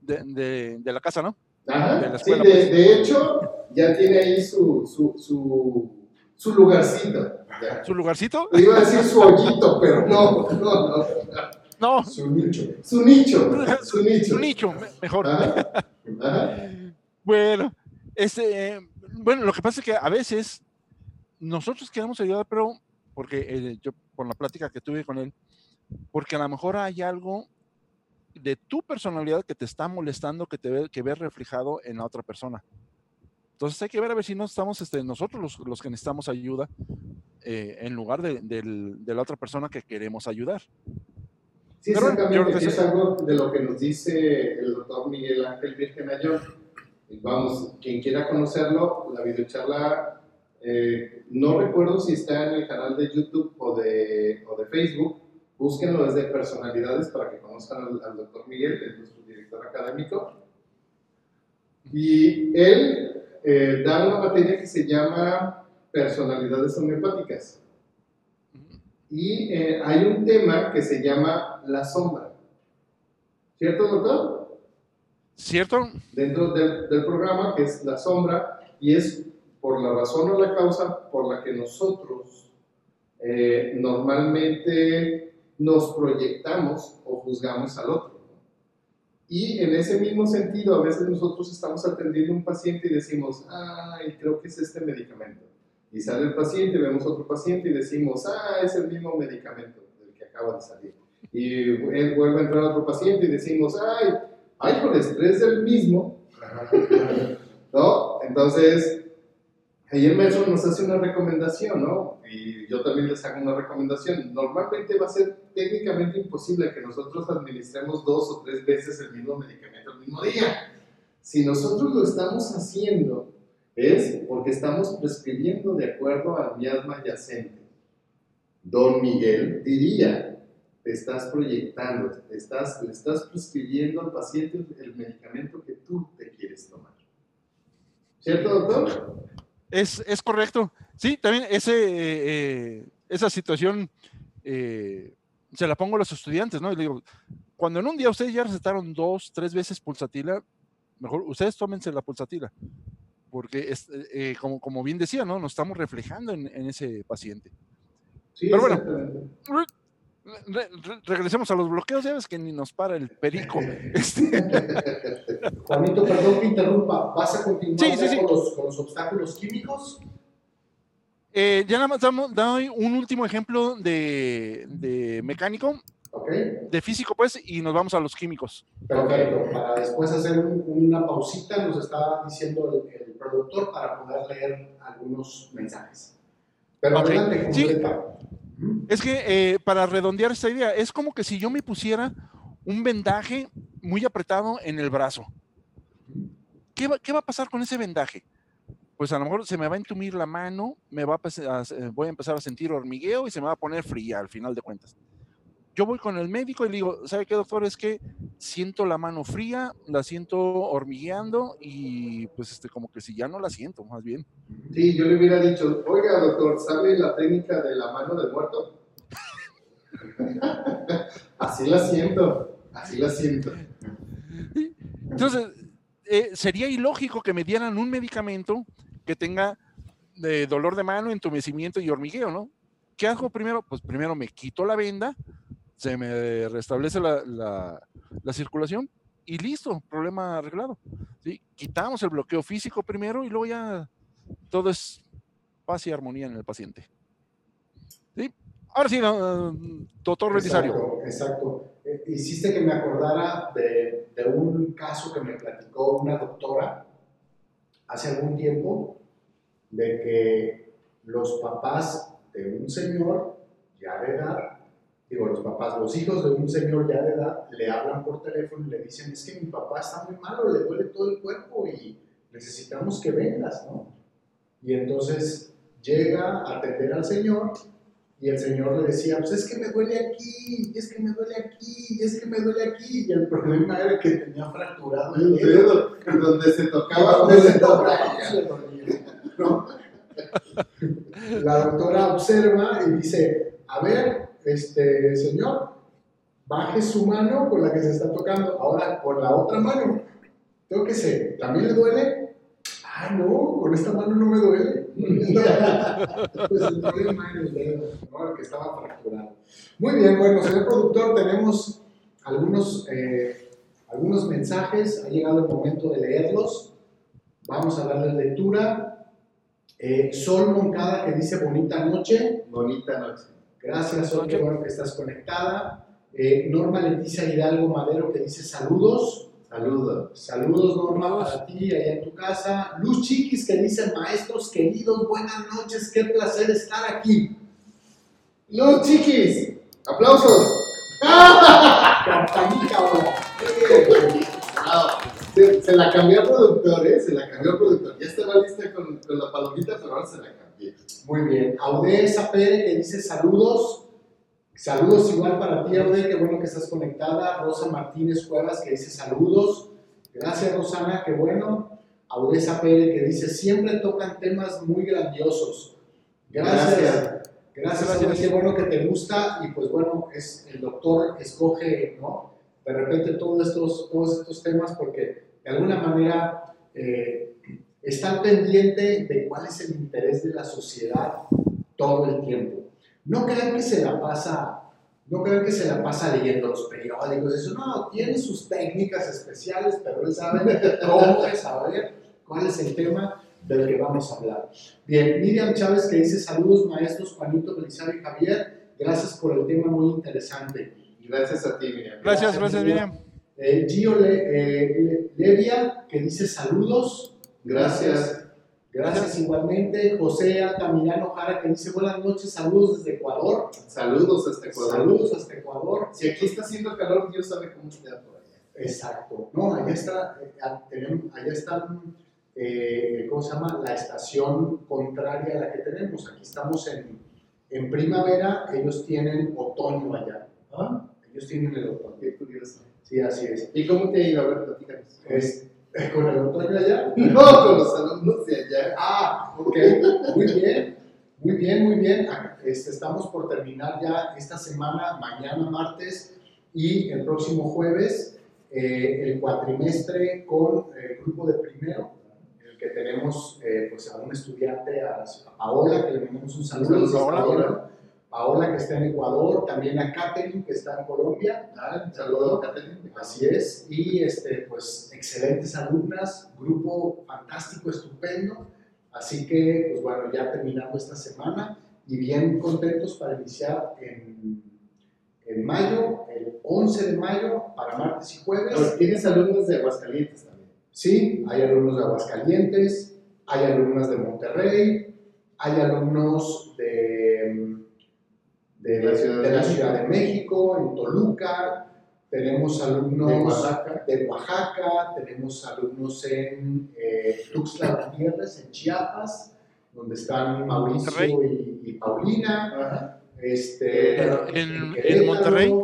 de, de, de la casa, ¿no? Ajá. De, la escuela, sí, de, pues. de, hecho, ya tiene ahí su, su, su, su lugarcito. Ya. ¿Su lugarcito? Iba a decir su hoyito, pero no, no, no. No. Su nicho. Su nicho. Su nicho. Su nicho, mejor. Ajá. Ajá. Bueno, este, bueno, lo que pasa es que a veces nosotros queremos ayudar, pero porque eh, yo, por la plática que tuve con él, porque a lo mejor hay algo de tu personalidad que te está molestando, que te ve, que ves reflejado en la otra persona. Entonces hay que ver a ver si no estamos este, nosotros los, los que necesitamos ayuda eh, en lugar de, de, de, la otra persona que queremos ayudar. Sí, exactamente. Pero, es algo de lo que nos dice el doctor Miguel Ángel Virgen Ayón. Vamos, quien quiera conocerlo, la videocharla, eh, no recuerdo si está en el canal de YouTube o de, o de Facebook, búsquenlo desde personalidades para que conozcan al, al doctor Miguel, que es nuestro director académico. Y él eh, da una materia que se llama personalidades homeopáticas. Y eh, hay un tema que se llama la sombra. ¿Cierto, doctor? ¿Cierto? Dentro del, del programa, que es la sombra, y es por la razón o la causa por la que nosotros eh, normalmente nos proyectamos o juzgamos al otro. Y en ese mismo sentido, a veces nosotros estamos atendiendo a un paciente y decimos, ay, creo que es este medicamento. Y sale el paciente, vemos otro paciente y decimos, ah, es el mismo medicamento del que acaba de salir. Y él vuelve a entrar otro paciente y decimos, ay, ay, con estrés del mismo. ¿No? Entonces, ahí el maestro nos hace una recomendación, ¿no? Y yo también les hago una recomendación. Normalmente va a ser técnicamente imposible que nosotros administremos dos o tres veces el mismo medicamento el mismo día. Si nosotros lo estamos haciendo es porque estamos prescribiendo de acuerdo al miasma yacente. Don Miguel diría, te estás proyectando, te estás, le estás prescribiendo al paciente el medicamento que tú te quieres tomar. ¿Cierto, doctor? Es, es correcto. Sí, también ese, eh, esa situación eh, se la pongo a los estudiantes, ¿no? Y le digo, cuando en un día ustedes ya recetaron dos, tres veces pulsatila, mejor ustedes tómense la pulsatila porque es, eh, como, como, bien decía, ¿no? Nos estamos reflejando en, en ese paciente. Sí, Pero bueno, re, re, regresemos a los bloqueos, ya ves que ni nos para el perico. este. Juanito, perdón que interrumpa, ¿vas a continuar sí, sí, sí. Con, los, con, los, obstáculos químicos? Eh, ya nada más damos, doy un último ejemplo de, de mecánico. Okay. De físico, pues, y nos vamos a los químicos. Perfecto. Para después hacer un, una pausita, nos estaba diciendo el, el, productor para poder leer algunos mensajes. Pero okay. adelante. Es que eh, para redondear esta idea, es como que si yo me pusiera un vendaje muy apretado en el brazo. ¿Qué va, ¿Qué va a pasar con ese vendaje? Pues a lo mejor se me va a entumir la mano, me va a, a, voy a empezar a sentir hormigueo y se me va a poner fría al final de cuentas yo voy con el médico y le digo, ¿sabe qué, doctor? Es que siento la mano fría, la siento hormigueando y pues este, como que si ya no la siento, más bien. Sí, yo le hubiera dicho, oiga, doctor, ¿sabe la técnica de la mano del muerto? así la siento, así la siento. Entonces, eh, sería ilógico que me dieran un medicamento que tenga de dolor de mano, entumecimiento y hormigueo, ¿no? ¿Qué hago primero? Pues primero me quito la venda, se me restablece la, la, la circulación y listo, problema arreglado. ¿sí? Quitamos el bloqueo físico primero y luego ya todo es paz y armonía en el paciente. ¿Sí? Ahora sí, doctor Belisario. Exacto. Eh, hiciste que me acordara de, de, un caso que me platicó una doctora hace algún tiempo, de que los papás de un señor ya de edad digo, los papás, los hijos de un señor ya de edad le hablan por teléfono y le dicen, es que mi papá está muy malo, le duele todo el cuerpo y necesitamos que vengas, ¿no? Y entonces llega a atender al señor y el señor le decía, pues es que me duele aquí, es que me duele aquí, es que me duele aquí. Y el problema era que tenía fracturado el dedo. Donde se tocaba, donde se tocaba, se dolía. ¿no? La doctora observa y dice, a ver, este señor, baje su mano con la que se está tocando, ahora con la otra mano, tóquese, ¿también le duele? Ah, no, con esta mano no me duele. pues el que estaba fracturado. Muy bien, bueno, señor productor, tenemos algunos, eh, algunos mensajes, ha llegado el momento de leerlos. Vamos a darle lectura. Eh, Sol Moncada que dice bonita noche. Bonita noche. Gracias, Sol, qué bueno que estás conectada. Eh, Norma Leticia Hidalgo Madero que dice saludos. Saludos. Saludos, Norma, Saludos. para ti allá en tu casa. Luz Chiquis que dice maestros queridos, buenas noches, qué placer estar aquí. ¡Luz, chiquis! ¡Aplausos! Campanita Se, se la cambió al productor, ¿eh? Se la cambió al productor. Ya estaba lista con, con la palomita, pero ahora se la Muy bien. Aude Sapere que dice saludos. Saludos igual para ti, Aude, qué bueno que estás conectada. Rosa Martínez Cuevas que dice saludos. Gracias, Rosana, qué bueno. Aude Sapere que dice siempre tocan temas muy grandiosos. Gracias. Gracias. Gracias, Gracias. Qué bueno que te gusta. Y pues bueno, es, el doctor escoge, ¿no? De repente todos estos, todos estos temas porque de alguna manera eh, está al pendiente de cuál es el interés de la sociedad todo el tiempo. No crean que se la pasa, no crean que se la pasa leyendo los periódicos, eso no, tiene sus técnicas especiales, pero él sabe cómo es saber cuál es el tema del que vamos a hablar. Bien, Miriam Chávez que dice saludos maestros Juanito, Belisario y Javier, gracias por el tema muy interesante. Gracias a ti, Miriam. Gracias, gracias, Miriam. Eh, Gio Le- eh, Le- Levia que dice saludos, Gracias. Gracias igualmente. José Altamirano Jara que dice buenas noches, saludos desde Ecuador. Saludos hasta Ecuador. Saludos hasta Ecuador. Si aquí está haciendo calor, Dios sabe cómo está por allá. Exacto. No, allá está, eh, allá están, eh, ¿cómo se llama? La estación contraria a la que tenemos. Aquí estamos en, en primavera, ellos tienen otoño allá. ¿Ah? Ellos tienen el otoño. Qué curioso. Sí, así es. ¿Y cómo te ha ido? A ver, platícanos. Es- ¿Con el otoño allá? No, con los alumnos de allá. Ah, ok, muy bien, muy bien, muy bien. Ah, Este, estamos por terminar ya esta semana, mañana martes y el próximo jueves, eh, el cuatrimestre con el grupo de primero, en el que tenemos eh, pues a un estudiante, a, Paola, que le mandamos un saludo. Saludos Paola. Paola, que está en Ecuador, también a Catherine, que está en Colombia. Ah, un saludo, Catherine. Así es, y este, pues excelentes alumnas, grupo fantástico, estupendo. Así que, pues bueno, ya terminando esta semana y bien contentos para iniciar en, en mayo, el 11 de mayo, para martes y jueves. Ahora, Tienes alumnos de Aguascalientes también. Sí, hay alumnos de Aguascalientes, hay alumnas de Monterrey, hay alumnos de, de, La Ciudad de de la México. Ciudad de México, en Toluca, tenemos alumnos De Oaxaca. de Oaxaca, tenemos alumnos en eh, Tuxtla Gutiérrez, en Chiapas, donde están Mauricio y, y Paulina. Este, En- en Monterrey.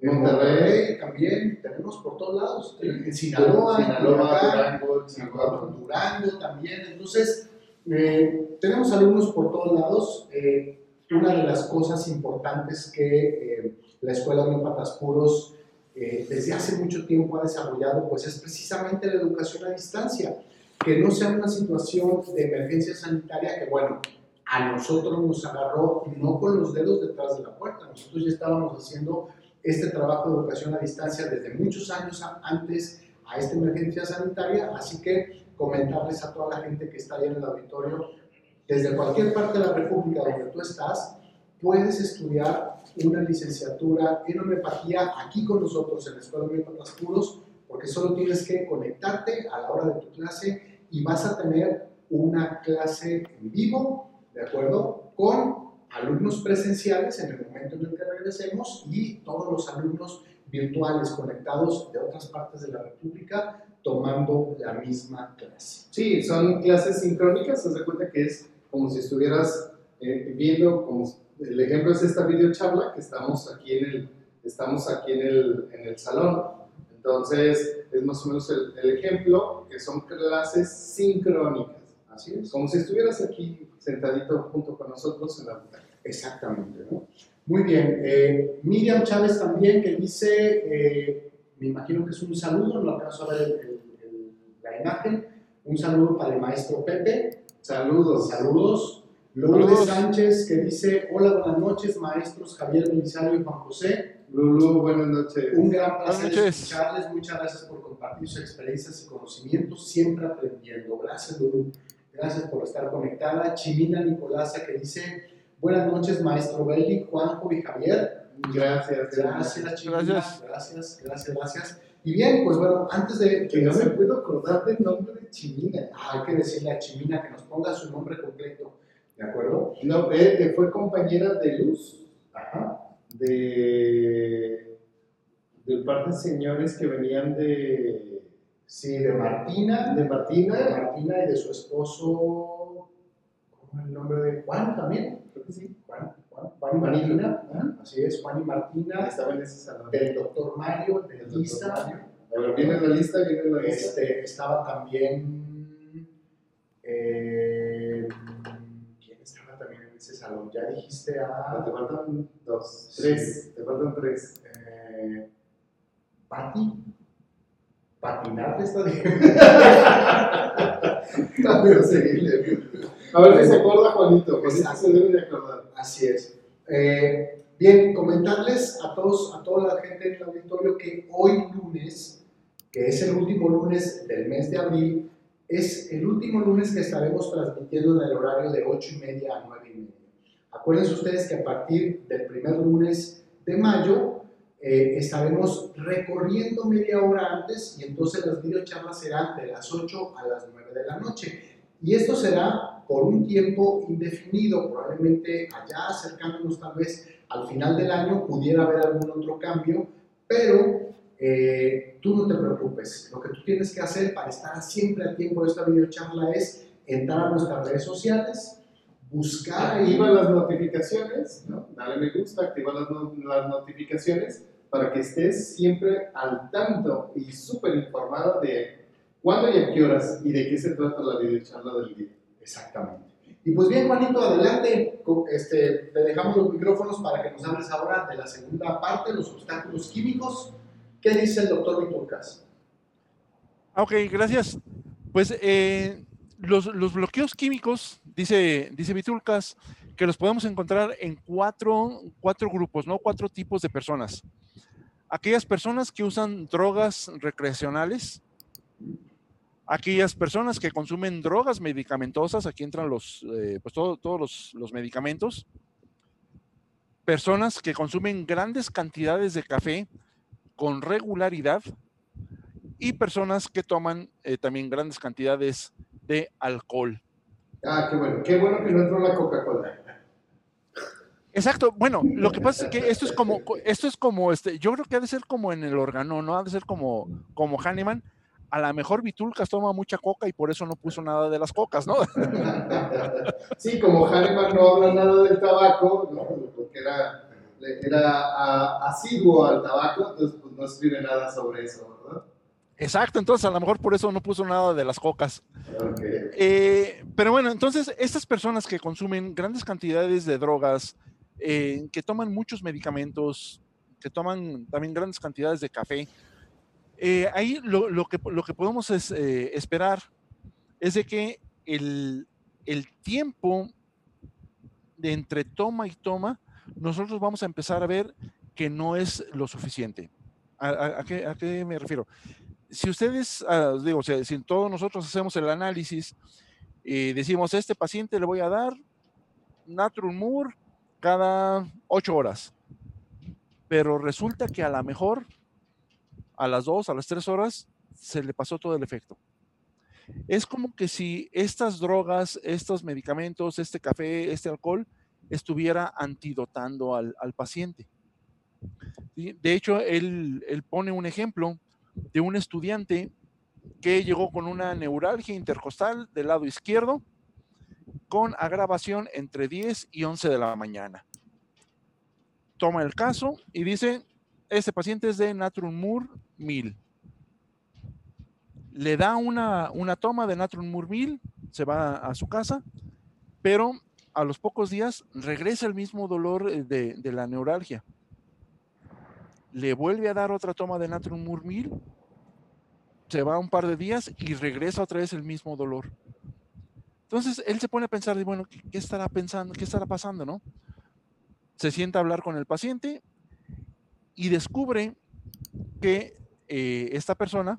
En Monterrey también, tenemos por todos lados. En Sinaloa, en Sinaloa, Durango, en Chihuahua. Durango también. Entonces, eh, tenemos alumnos por todos lados. Eh, una de las cosas importantes que eh, la Escuela Homeópatas Puros eh, desde hace mucho tiempo ha desarrollado, pues es precisamente la educación a distancia. Que no sea una situación de emergencia sanitaria que, bueno, a nosotros nos agarró no con los dedos detrás de la puerta. Nosotros ya estábamos haciendo este trabajo de educación a distancia desde muchos años antes a esta emergencia sanitaria, así que comentarles a toda la gente que está ahí en el auditorio, desde cualquier parte de la República donde tú estás, puedes estudiar una licenciatura en homeopatía aquí con nosotros en la Escuela de Homeópatas Puros, porque solo tienes que conectarte a la hora de tu clase y vas a tener una clase en vivo, ¿de acuerdo? Con alumnos presenciales en el momento en el que regresemos y todos los alumnos virtuales conectados de otras partes de la República tomando la misma clase. Sí, son clases sincrónicas, haz de cuenta que es como si estuvieras eh, viendo, como el ejemplo es esta videocharla que estamos aquí en el, estamos aquí en el, en el salón. Entonces, es más o menos el, el ejemplo, que son clases sincrónicas. Así es. Como si estuvieras aquí sentadito junto con nosotros en la butaca. Exactamente, ¿no? Muy bien. Eh, Miriam Chávez también que dice, eh, me imagino que es un saludo, no alcanzo a ver el- el- la imagen, un saludo para el maestro Pepe. Saludos. Saludos. Lourdes Saludos. Sánchez que dice, hola, buenas noches, maestros Javier Belisario y Juan José. Lulu, buenas noches. Un gran placer escucharles. Muchas gracias por compartir sus experiencias y conocimientos, siempre aprendiendo. Gracias, Lulu. Gracias por estar conectada. Chimina Nicolasa que dice, buenas noches, maestro Belli, Juanjo y Javier. Gracias. Gracias, Chimina. Gracias. Gracias, gracias, gracias. Y bien, pues bueno, antes de Que no me puedo acordar del nombre de Chimina. Ah, hay que decirle a Chimina que nos ponga su nombre completo. ¿De acuerdo? No, eh, eh, fue compañera de luz Ajá. de del par de señores que venían de, Sí, de Martina. de de Martina. Martina y de su esposo. ¿Cómo es el nombre de Juan también? Creo que sí. Juan, y Martina. Ajá. Así es, Juan y Martina. Estaba en ese salón. Del doctor Mario, el El dentista. doctor Mario. A ver, viene en la lista, viene en la lista. Este, estaba también. eh, ¿Quién estaba también en ese salón? Ya dijiste Ah, Te a. faltan dos, Sí. tres, te faltan tres. Eh, Pati. Patinar está bien. A ver, seguirle. A ver si se acuerda Juanito. Juanito se debe de acordar. Así es. Eh, bien, comentarles a todos, a toda la gente en el auditorio que hoy lunes, que es el último lunes del mes de abril, es el último lunes que estaremos transmitiendo en el horario de 8 y media a 9 y media. Acuérdense ustedes que a partir del primer lunes de mayo eh, estaremos recorriendo media hora antes y entonces las videocharlas serán de las 8 a las 9 de la noche. Y esto será por un tiempo indefinido, probablemente allá acercándonos tal vez al final del año pudiera haber algún otro cambio, pero eh, tú no te preocupes. Lo que tú tienes que hacer para estar siempre a tiempo de esta videocharla es entrar a nuestras redes sociales, buscar Activa las notificaciones, ¿no? Dale me gusta, activa las, las notificaciones para que estés siempre al tanto y súper informada de cuándo y a qué horas y de qué se trata la videocharla del día. Exactamente. Y pues bien, Juanito, adelante. Este, te dejamos los micrófonos para que nos hables ahora de la segunda parte, los obstáculos químicos. ¿Qué dice el doctor Víctor Cas? Ah, Ok, gracias. Pues eh, los, los bloqueos químicos, dice, dice Vitulcas, que los podemos encontrar en cuatro, cuatro grupos, ¿no? Cuatro tipos de personas. Aquellas personas que usan drogas recreacionales, aquellas personas que consumen drogas medicamentosas, aquí entran los, eh, pues todo- todos los, los medicamentos, personas que consumen grandes cantidades de café con regularidad y personas que toman eh, también grandes cantidades de alcohol. Ah, qué bueno, qué bueno que no entró la Coca-Cola. Exacto. Bueno, lo que pasa es que esto es como, esto es como, este, yo creo que ha de ser como en el órgano, ¿no? Ha de ser como, como Hahnemann. A lo mejor Vitulcas toma mucha coca y por eso no puso nada de las cocas, ¿no? Sí, como Hahnemann no habla nada del tabaco, ¿no? porque era, era asiduo al tabaco, entonces pues no escribe nada sobre eso, ¿verdad? Exacto, entonces a lo mejor por eso no puso nada de las cocas. Eh, pero bueno, entonces estas personas que consumen grandes cantidades de drogas, eh, que toman muchos medicamentos, que toman también grandes cantidades de café, eh, ahí lo, que, lo que podemos es, eh, esperar es de que el, el tiempo de entre toma y toma, nosotros vamos a empezar a ver que no es lo suficiente. ¿A, qué, a qué me refiero? Si ustedes, ah, digo, si, si todos nosotros hacemos el análisis y decimos, a este paciente le voy a dar Natrumur cada ocho horas, pero resulta que a lo mejor a las dos, a las tres horas, se le pasó todo el efecto. Es como que si estas drogas, estos medicamentos, este café, este alcohol, estuviera antidotando al, al paciente. De hecho, él, él pone un ejemplo de un estudiante que llegó con una neuralgia intercostal del lado izquierdo con agravación entre 10 y 11 de la mañana. Toma el caso y dice, este paciente es de Natrumur 1000. Le da una, una toma de Natrumur 1000 se va a su casa, pero a los pocos días regresa el mismo dolor eh, de, la neuralgia. Le vuelve a dar otra toma de Natrium Murmil, se va un par de días y regresa otra vez el mismo dolor. Entonces él se pone a pensar, bueno, ¿qué, estará pensando? ¿Qué estará pasando, no? Se sienta a hablar con el paciente y descubre que eh, esta persona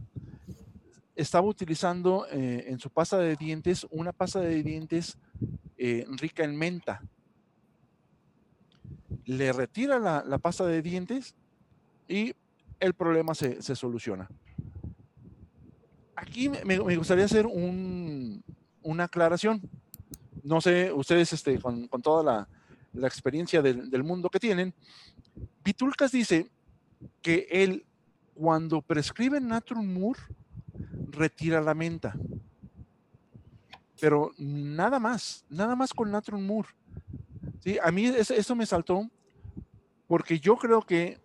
estaba utilizando eh, en su pasta de dientes una pasta de dientes eh, rica en menta. Le retira la, pasta de dientes y el problema se, soluciona. Aquí me, gustaría hacer una aclaración. No sé, ustedes este, con, toda la, experiencia del, del, mundo que tienen, Vitulcas dice que él, cuando prescribe Natrum Mur, retira la menta. Pero nada más, nada más con Natron Moore. ¿Sí? A mí eso, me saltó porque yo creo que,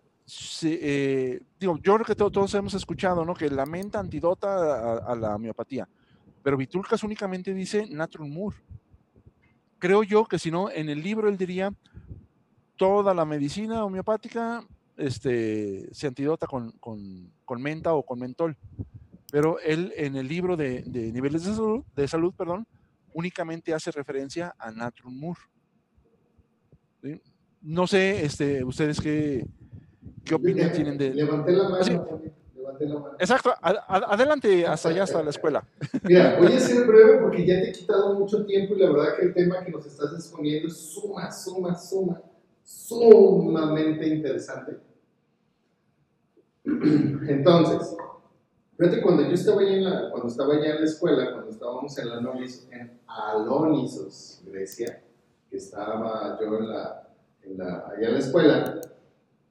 eh, digo, yo creo que todos hemos escuchado, ¿no? Que la menta antidota a, la homeopatía, pero Vitulcas únicamente dice Natron Moore. Creo yo que si no, en el libro él diría toda la medicina homeopática este, se antidota con, con menta o con mentol pero él en el libro de, niveles de salud, de salud, perdón, únicamente hace referencia a Natrum Moore. No sé, este, ustedes qué, qué opinión tienen de... Levanté la mano. Levanté la mano. Exacto, adelante hasta allá, hasta la escuela. Mira, voy a ser breve porque ya te he quitado mucho tiempo y la verdad que el tema que nos estás exponiendo es suma, suma, suma, sumamente interesante. Entonces, Fíjate, cuando yo estaba allá en la, cuando estaba allá en la escuela, cuando estábamos en, la en Alonisos, Grecia, que estaba yo en la, en la, allá en la escuela,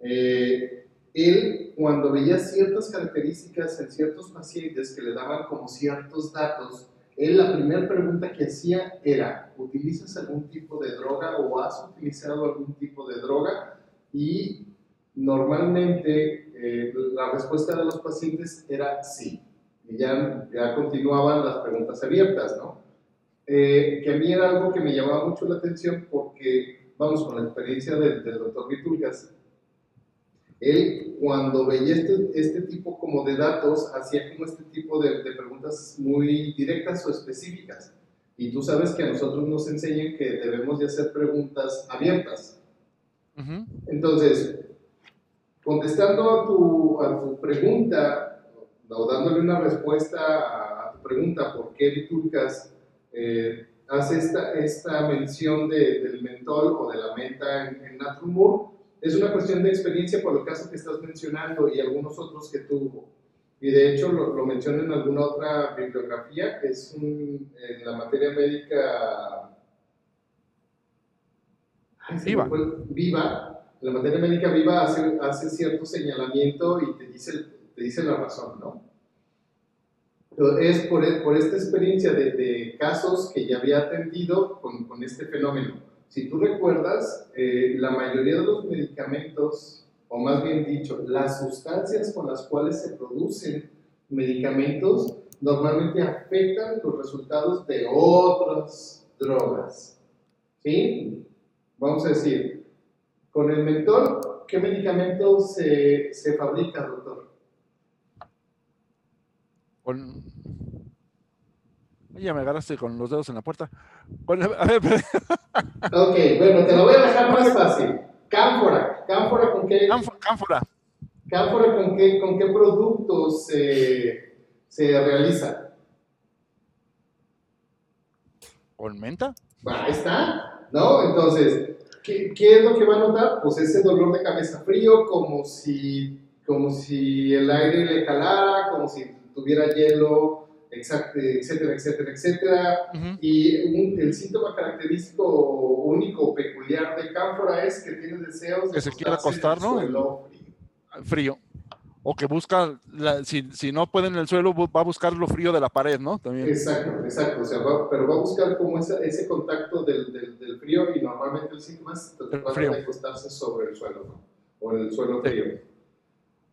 eh, él cuando veía ciertas características en ciertos pacientes que le daban como ciertos datos, él la primera pregunta que hacía era, ¿utilizas algún tipo de droga o has utilizado algún tipo de droga? Y normalmente eh, la respuesta de los pacientes era sí. Y ya, ya continuaban las preguntas abiertas, ¿no? Eh, que a mí era algo que me llamaba mucho la atención porque, vamos, con la experiencia del, doctor Vitulcas, él cuando veía este, este, tipo como de datos, hacía como este tipo de, de, preguntas muy directas o específicas. Y tú sabes que a nosotros nos enseñan que debemos de hacer preguntas abiertas. Entonces, contestando a tu, a tu pregunta, o dándole una respuesta a, tu pregunta, ¿por qué Liturcas eh, hace esta, esta mención de, del mentol o de la menta en, en Natrumur? Es una cuestión de experiencia por el caso que estás mencionando y algunos otros que tuvo. Y de hecho lo, lo menciona en alguna otra bibliografía, es un, en la materia médica... viva. viva, la materia médica viva hace, hace cierto señalamiento y te dice, te dice la razón, ¿no? Es por, por esta experiencia de, de, casos que ya había atendido con, con este fenómeno. Si tú recuerdas, eh, la mayoría de los medicamentos, o más bien dicho, las sustancias con las cuales se producen medicamentos, normalmente afectan los resultados de otras drogas. ¿Sí? Vamos a decir, con el mentol, ¿qué medicamento se, se fabrica, doctor? Con... Ya me agarraste con los dedos en la puerta. ok, bueno, te lo voy a dejar más fácil. Cánfora. ¿Cánfora con qué? Cánfora. ¿Cánfora con qué, con qué productos se, se realiza? ¿Con menta? Ahí está. ¿No? Entonces, ¿Qué, ¿Qué, es lo que va a notar? Pues ese dolor de cabeza frío, como si, como si el aire le calara, como si tuviera hielo, etcétera, etcétera, etcétera. Y el síntoma característico único, peculiar de cánfora es que tiene deseos de que se quiera acostar, ¿no? Frío. frío o que busca, si, si, no puede en el suelo, va a buscar lo frío de la pared, ¿no? También. Exacto, exacto, o sea, pero va a buscar como ese, ese contacto del, del, frío y normalmente el síntoma es tratar de acostarse sobre el suelo, ¿no? O en el suelo frío.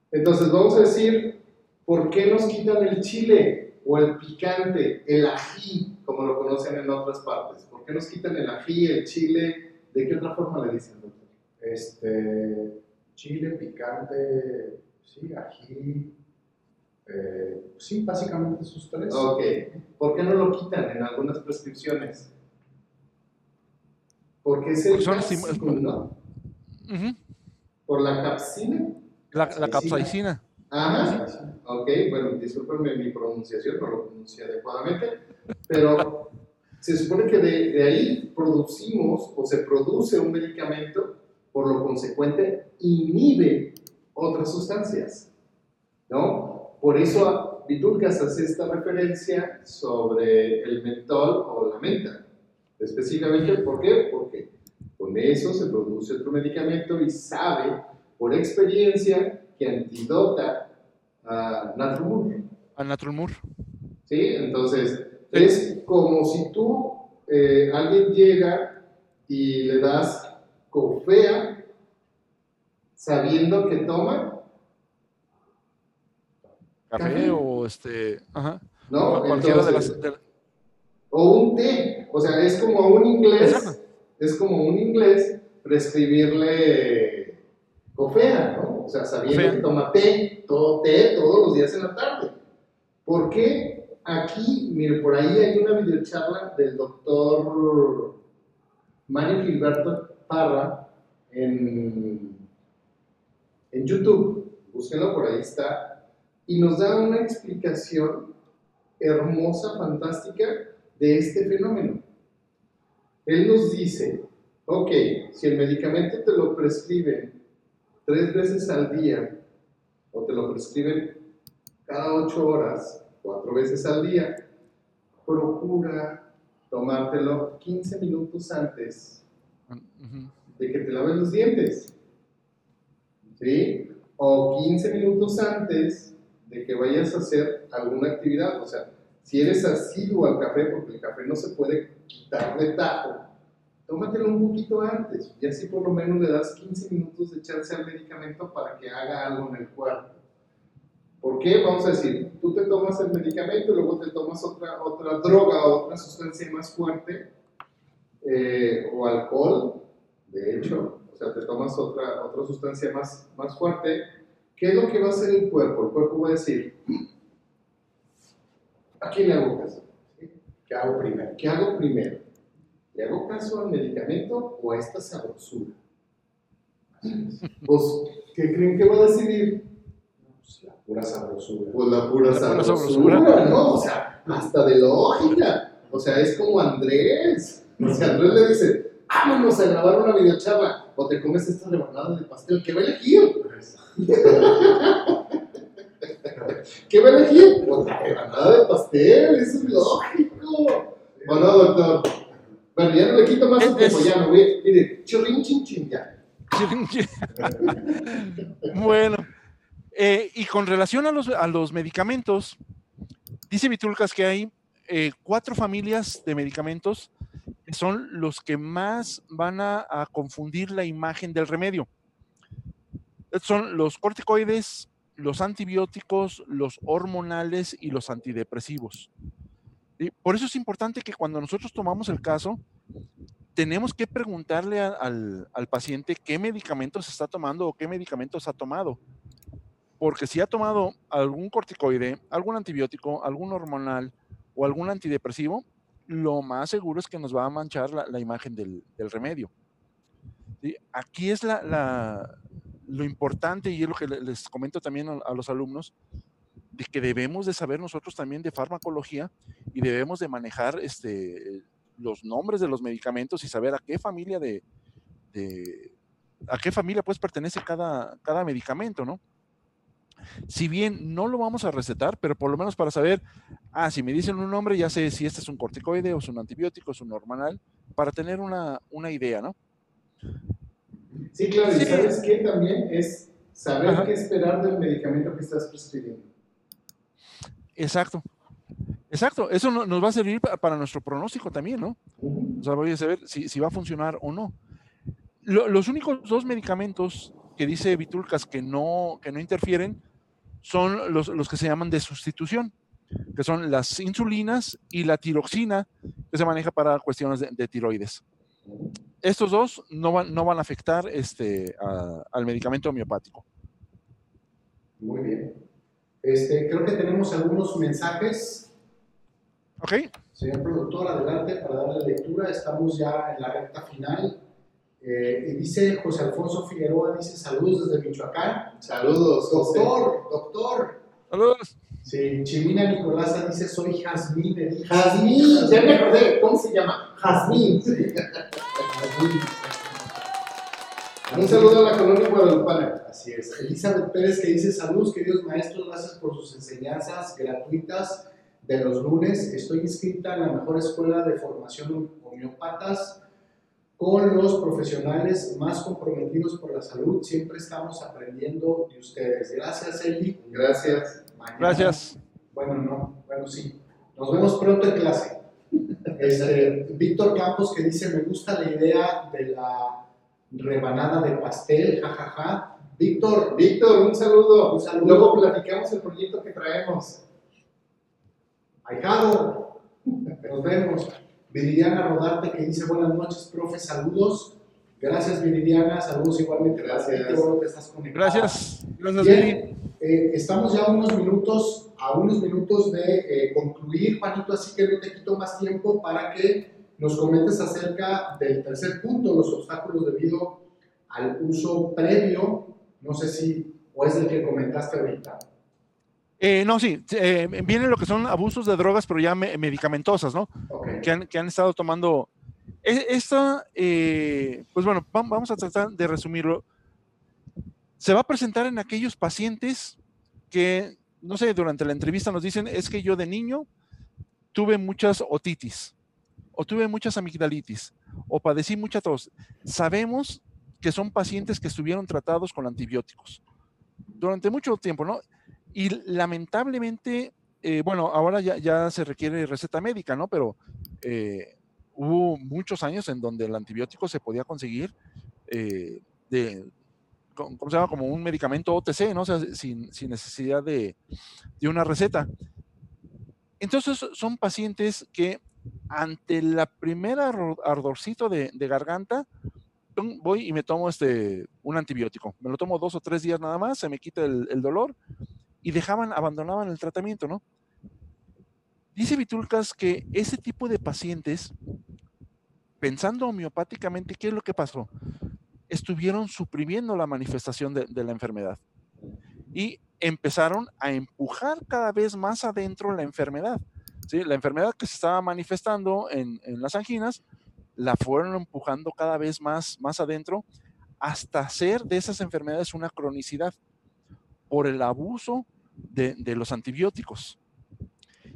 Entonces, vamos a decir, ¿por qué nos quitan el chile? O el picante, el ají, como lo conocen en otras partes. ¿Por qué nos quitan el ají, el chile? ¿De qué otra forma le dicen, doctor? Este, chile, picante, sí, ají. eh, sí, básicamente esos tres. Ok. ¿Por qué no lo quitan en algunas prescripciones? Porque es el capsicum, ¿no? Ujú. Por la capsina. La, la Capsaicina. capsaicina. Ajá. Ok, bueno, discúlpenme mi pronunciación, no lo pronuncié adecuadamente, pero se supone que de, de ahí producimos o se produce un medicamento, por lo consecuente inhibe otras sustancias, ¿no? Por eso Vitulcas hace esta referencia sobre el mentol o la menta, específicamente, ¿por qué? Porque con eso se produce otro medicamento y sabe por experiencia que antidota a Natrumur. A Naturmur. ¿Sí? Entonces, es como si tú, eh, alguien llega y le das cofea sabiendo que toma, Café Café. o este. Ajá. ¿no? Cualquiera de las. de- O un té, o sea, es como un inglés, Exacto. es como un inglés prescribirle cofea, ¿no? O sea, sabiendo Cofea. que toma té, todo té todos los días en la tarde. ¿Por qué aquí, mire, por ahí hay una videocharla del doctor Mario Gilberto Parra en, en YouTube, búsquenlo, por ahí está, y nos da una explicación hermosa, fantástica de este fenómeno. Él nos dice, ok, si el medicamento te lo prescriben tres veces al día, o te lo prescriben cada ocho horas, cuatro veces al día, procura tomártelo 15 minutos antes de que te laves los dientes. ¿Sí? O 15 minutos antes de que vayas a hacer alguna actividad. O sea, si eres asiduo al café, porque el café no se puede quitar de tajo, tómatelo un poquito antes. Y así por lo menos le das 15 minutos de echarse al medicamento para que haga algo en el cuerpo. ¿Por qué? Vamos a decir, tú te tomas el medicamento y luego te tomas otra, otra droga o otra sustancia más fuerte, eh, o alcohol, de hecho, sea, te tomas otra, otra sustancia más, más fuerte, ¿qué es lo que va a hacer el cuerpo? El cuerpo va a decir, ¿a quién le hago caso? ¿Qué hago primero? ¿Qué hago primero? ¿Le hago caso al medicamento o a esta sabrosura? Pues, ¿qué creen que va a decidir? Pues, la pura sabrosura. Pues la pura La pura sabrosura, sabrosura. ¿no? O sea, hasta de lógica. O sea, es como Andrés. O sea, Andrés le dice, vámonos a grabar una videocharla. O te comes esta rebanada de pastel. ¿Qué va a elegir? ¿Qué va a elegir? Pues la rebanada de pastel. Eso es lógico. ¿O no, doctor? Bueno, ya no le quito más Es- su tiempo. Ya me voy. Mire, churrin, chin, chin, ya. bueno, eh, y con relación a los, a los medicamentos, dice Vitulcas que hay eh, cuatro familias de medicamentos son los que más van a, confundir la imagen del remedio. Son los corticoides, los antibióticos, los hormonales y los antidepresivos. Y por eso es importante que cuando nosotros tomamos el caso, tenemos que preguntarle al, al paciente qué medicamentos está tomando o qué medicamentos ha tomado. Porque si ha tomado algún corticoide, algún antibiótico, algún hormonal o algún antidepresivo, lo más seguro es que nos va a manchar la, imagen del, remedio. Aquí es la, lo importante y es lo que le- les comento también a, a los alumnos, de que debemos de saber nosotros también de farmacología y debemos de manejar este, los nombres de los medicamentos y saber a qué familia de, de- a qué familia pues pertenece cada, cada medicamento, ¿no? Si bien no lo vamos a recetar, pero por lo menos para saber, ah, si me dicen un nombre, ya sé si este es un corticoide o es un antibiótico, es un hormonal, para tener una, una idea, ¿no? Sí, claro, y. ¿sabes qué también? Es saber Ajá. qué esperar del medicamento que estás prescribiendo. Exacto. Exacto, eso no- nos va a servir pa- para nuestro pronóstico también, ¿no? O sea, voy a saber si, si va a funcionar o no. Lo- los únicos dos medicamentos que dice Vitulcas que no, que no interfieren son los, los que se llaman de sustitución. que son las insulinas y la tiroxina, que se maneja para cuestiones de, tiroides. Estos dos no van, no van a afectar este, al medicamento homeopático. Muy bien. Este, creo que tenemos algunos mensajes. Ok. Señor productor, adelante para darle lectura. Estamos ya en la recta final. Eh, y dice José Alfonso Figueroa, dice saludos desde Michoacán. Saludos, doctor, doctor. Saludos. Sí, Chimina Nicolasa dice soy Jazmín. Jazmín, ya me acordé, ¿cómo se llama? Jazmín. Sí. Un saludo a la colonia guadalupana. Así es. Elizabeth Pérez que dice saludos, queridos maestros, gracias por sus enseñanzas gratuitas de los lunes. Estoy inscrita en la mejor escuela de formación homeopatas con los profesionales más comprometidos por la salud. Siempre estamos aprendiendo de ustedes. Gracias, Eli. Gracias. Gracias. Bueno, no, bueno, sí. Nos vemos pronto en clase. Este, Víctor Campos que dice, me gusta la idea de la rebanada de pastel, jajaja. Víctor, Víctor, un saludo. Un saludo. Luego platicamos el proyecto que traemos. Ahijado, nos vemos. Viridiana Rodarte que dice buenas noches, profe, saludos. Gracias Viridiana, saludos igualmente. Gracias. Gracias. Gracias, Bien, eh, estamos ya a unos minutos, a unos minutos de eh, concluir, Juanito, así que no te quito más tiempo para que nos comentes acerca del tercer punto, los obstáculos debido al uso previo. No sé si, o es el que comentaste ahorita. Eh, no, sí, eh, viene lo que son abusos de drogas, pero ya medicamentosas, ¿no? Que, han, estado tomando. E, esta, eh, pues bueno, vamos a tratar de resumirlo. Se va a presentar en aquellos pacientes que, no sé, durante la entrevista nos dicen, es que yo de niño tuve muchas otitis, o tuve muchas amigdalitis, o padecí mucha tos. Sabemos que son pacientes que estuvieron tratados con antibióticos durante mucho tiempo, ¿no? Y lamentablemente, eh, bueno, ahora ya, ya, se requiere receta médica, ¿no? Pero eh, hubo muchos años en donde el antibiótico se podía conseguir eh, de, ¿cómo se llama? Como un medicamento OTC, ¿no? O sea, sin, sin necesidad de, de, una receta. Entonces, son pacientes que ante la primera ardorcito de, de garganta, voy y me tomo este, un antibiótico. Me lo tomo dos o tres días nada más, se me quita el, el dolor y dejaban, abandonaban el tratamiento, ¿no? Dice Vitulcas que ese tipo de pacientes, pensando homeopáticamente, ¿qué es lo que pasó? Estuvieron suprimiendo la manifestación de, la enfermedad y empezaron a empujar cada vez más adentro la enfermedad. ¿sí? La enfermedad que se estaba manifestando en, en, las anginas, la fueron empujando cada vez más, más adentro hasta hacer de esas enfermedades una cronicidad por el abuso de, los antibióticos.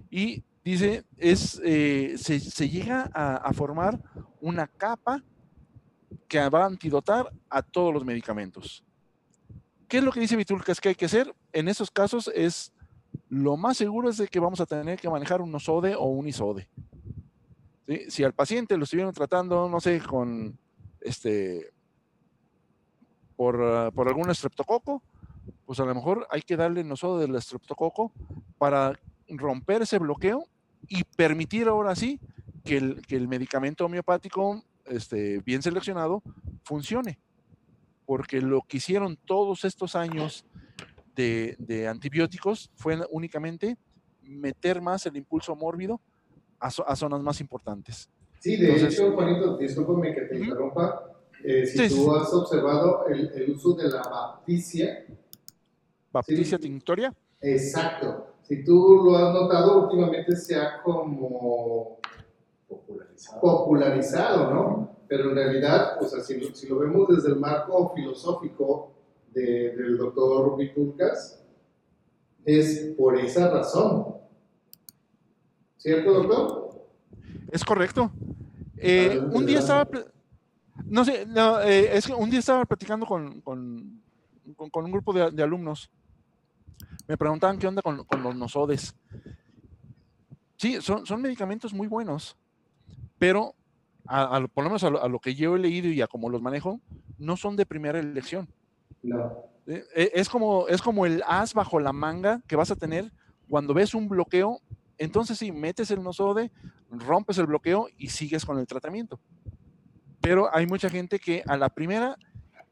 Y dice, es, eh, se, llega a, formar una capa que va a antidotar a todos los medicamentos. ¿Qué es lo que dice Vitulcas que hay que hacer? En esos casos es lo más seguro es de que vamos a tener que manejar un nosode o un isode. Si al paciente lo estuvieron tratando, no sé, con este por, por algún estreptococo, pues a lo mejor hay que darle nosotros del estreptococo para romper ese bloqueo y permitir ahora sí que el, que el medicamento homeopático este, bien seleccionado funcione. Porque lo que hicieron todos estos años de, de antibióticos fue únicamente meter más el impulso mórbido a, a zonas más importantes. Sí, de hecho, Juanito, discúlpame que te interrumpa. Eh, si tú has observado el, el, uso de la Bapticia Tinctoria. Exacto. Si tú lo has notado, últimamente se ha como popularizado, popularizado ¿no? Pero en realidad, pues así, si lo vemos desde el marco filosófico de, del doctor Vitulcas, es por esa razón. ¿Cierto, doctor? Es correcto. Eh, un día estaba, no sé, eh, es que un día estaba platicando con, con, con un grupo de, de, alumnos me preguntaban qué onda con, los nosodes. Sí, son, son, medicamentos muy buenos, pero a, por lo menos a lo, que yo he leído y a cómo los manejo, no son de primera elección. No. E, es como, es como el as bajo la manga que vas a tener Cuando ves un bloqueo, entonces sí, metes el nosode, rompes el bloqueo y sigues con el tratamiento. Pero hay mucha gente que a la primera,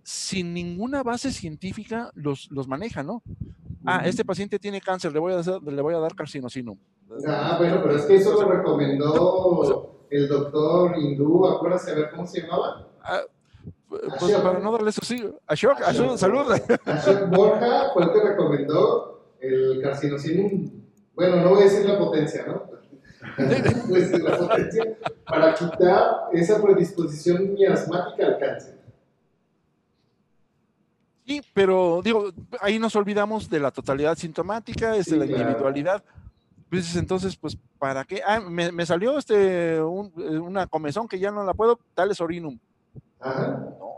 sin ninguna base científica, los, los maneja, ¿no? Ah, este paciente tiene cáncer, le voy a, hacer, le voy a dar carcinosino. Ah, bueno, pero es que eso lo recomendó el doctor hindú, acuérdate a ver cómo se llamaba. Ah, pues, para no darle eso sí, Ashok, Ashok, salud. Ashok Borja fue el que recomendó el carcinosino, bueno, no voy a decir la potencia, ¿no? pues la potencia para quitar esa predisposición miasmática al cáncer. Sí, pero digo, ahí nos olvidamos de la totalidad sintomática, es de la individualidad. Pues entonces, pues, ¿para qué? Ah, me, salió este, una comezón que ya no la puedo, tal orinum. Ajá. No.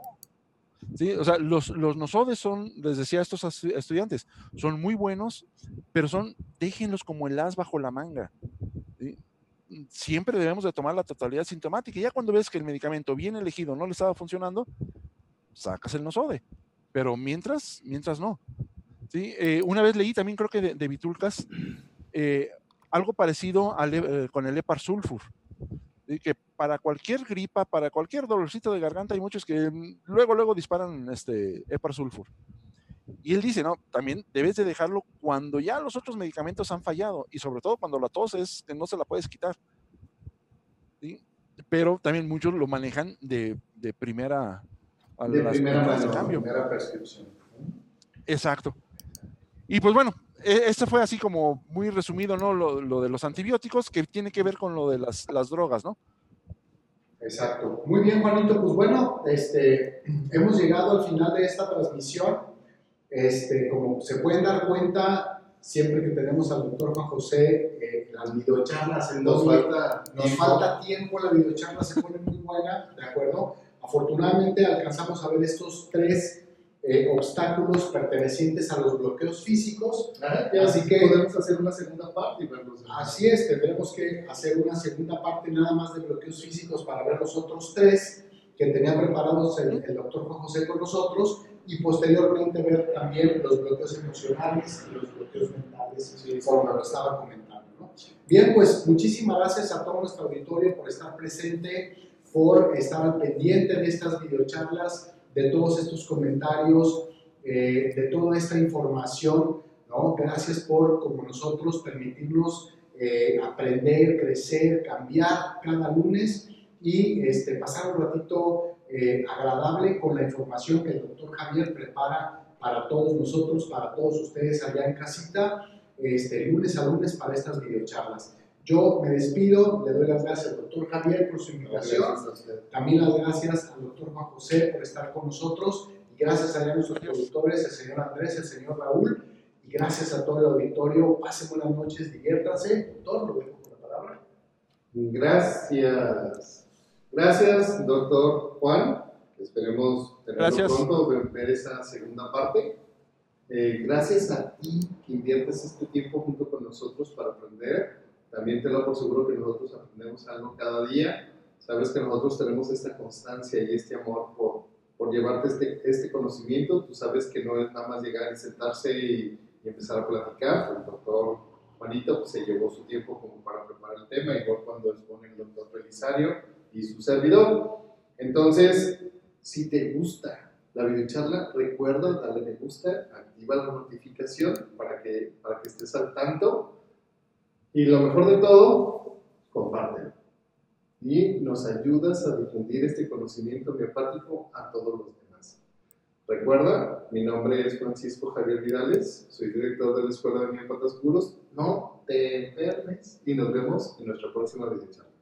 Sí, o sea, los, los nosodes son, les decía a estos estudiantes, son muy buenos, pero son, déjenlos como el as bajo la manga. Siempre debemos de tomar la totalidad sintomática. Y ya cuando ves que el medicamento bien elegido no le estaba funcionando, sacas el nosode pero mientras, mientras no. ¿sí? Eh, una vez leí también, creo que de, de Vitulcas, eh, algo parecido eh, con el Epar Sulfur, que para cualquier gripa, para cualquier dolorcito de garganta, hay muchos que luego, luego disparan este Epar Sulfur. Y él dice, no, también debes de dejarlo cuando ya los otros medicamentos han fallado y sobre todo cuando la tos es que no se la puedes quitar. ¿sí? Pero también muchos lo manejan de, de primera, de primera mano, cambio. primera prescripción. Exacto. Y pues bueno, este fue así como muy resumido, ¿no? Lo, de los antibióticos, que tiene que ver con lo de las, las, drogas, ¿no? Exacto. Muy bien, Juanito. Pues bueno, este, hemos llegado al final de esta transmisión. Este, como se pueden dar cuenta, siempre que tenemos al doctor Juan José, eh, las videocharlas, nos, falta, nos falta tiempo, la videocharla se pone muy buena, ¿de acuerdo? Afortunadamente alcanzamos a ver estos tres eh, obstáculos pertenecientes a los bloqueos físicos. así que podemos hacer una segunda parte y verlos. Así es, tendremos que hacer una segunda parte nada más de bloqueos físicos para ver los otros tres que tenía preparados el, doctor Juan José con nosotros y posteriormente ver también los bloqueos emocionales y los bloqueos mentales, como lo estaba comentando. ¿no? Bien, pues muchísimas gracias a todo nuestro auditorio por estar presente por estar al pendiente de estas videocharlas, de todos estos comentarios, eh, de toda esta información. ¿no? Gracias por, como nosotros, permitirnos eh, aprender, crecer, cambiar cada lunes y este, pasar un ratito eh, agradable con la información que el doctor Javier prepara para todos nosotros, para todos ustedes allá en casita, este, lunes a lunes para estas videocharlas. Yo me despido, le doy las gracias al doctor Javier por su invitación, también las gracias al doctor Juan José por estar con nosotros y gracias a nuestros productores, el señor Andrés, el señor Raúl y gracias a todo el auditorio. Pasen buenas noches, diviértanse. Doctor, lo dejo con la palabra. Gracias. Gracias, doctor Juan. Esperemos tenerlo pronto, ver esa segunda parte. Eh, gracias a ti que inviertes este tiempo junto con nosotros para aprender también te lo por seguro que nosotros aprendemos algo cada día. Sabes que nosotros tenemos esta constancia y este amor por, por llevarte este, este conocimiento. Tú sabes que no es nada más llegar y sentarse y, empezar a platicar. El doctor Juanito pues, se llevó su tiempo como para preparar el tema, igual cuando expone el doctor Belisario y su servidor. Entonces, si te gusta la videocharla, recuerda darle me gusta, activa la notificación para que, para que estés al tanto y lo mejor de todo, compártelo. Y nos ayudas a difundir este conocimiento miopático a todos los demás. Recuerda, mi nombre es Francisco Javier Vidales, soy director de la Escuela de Miópatas Puros. No te enfermes y nos vemos en nuestra próxima videocharla.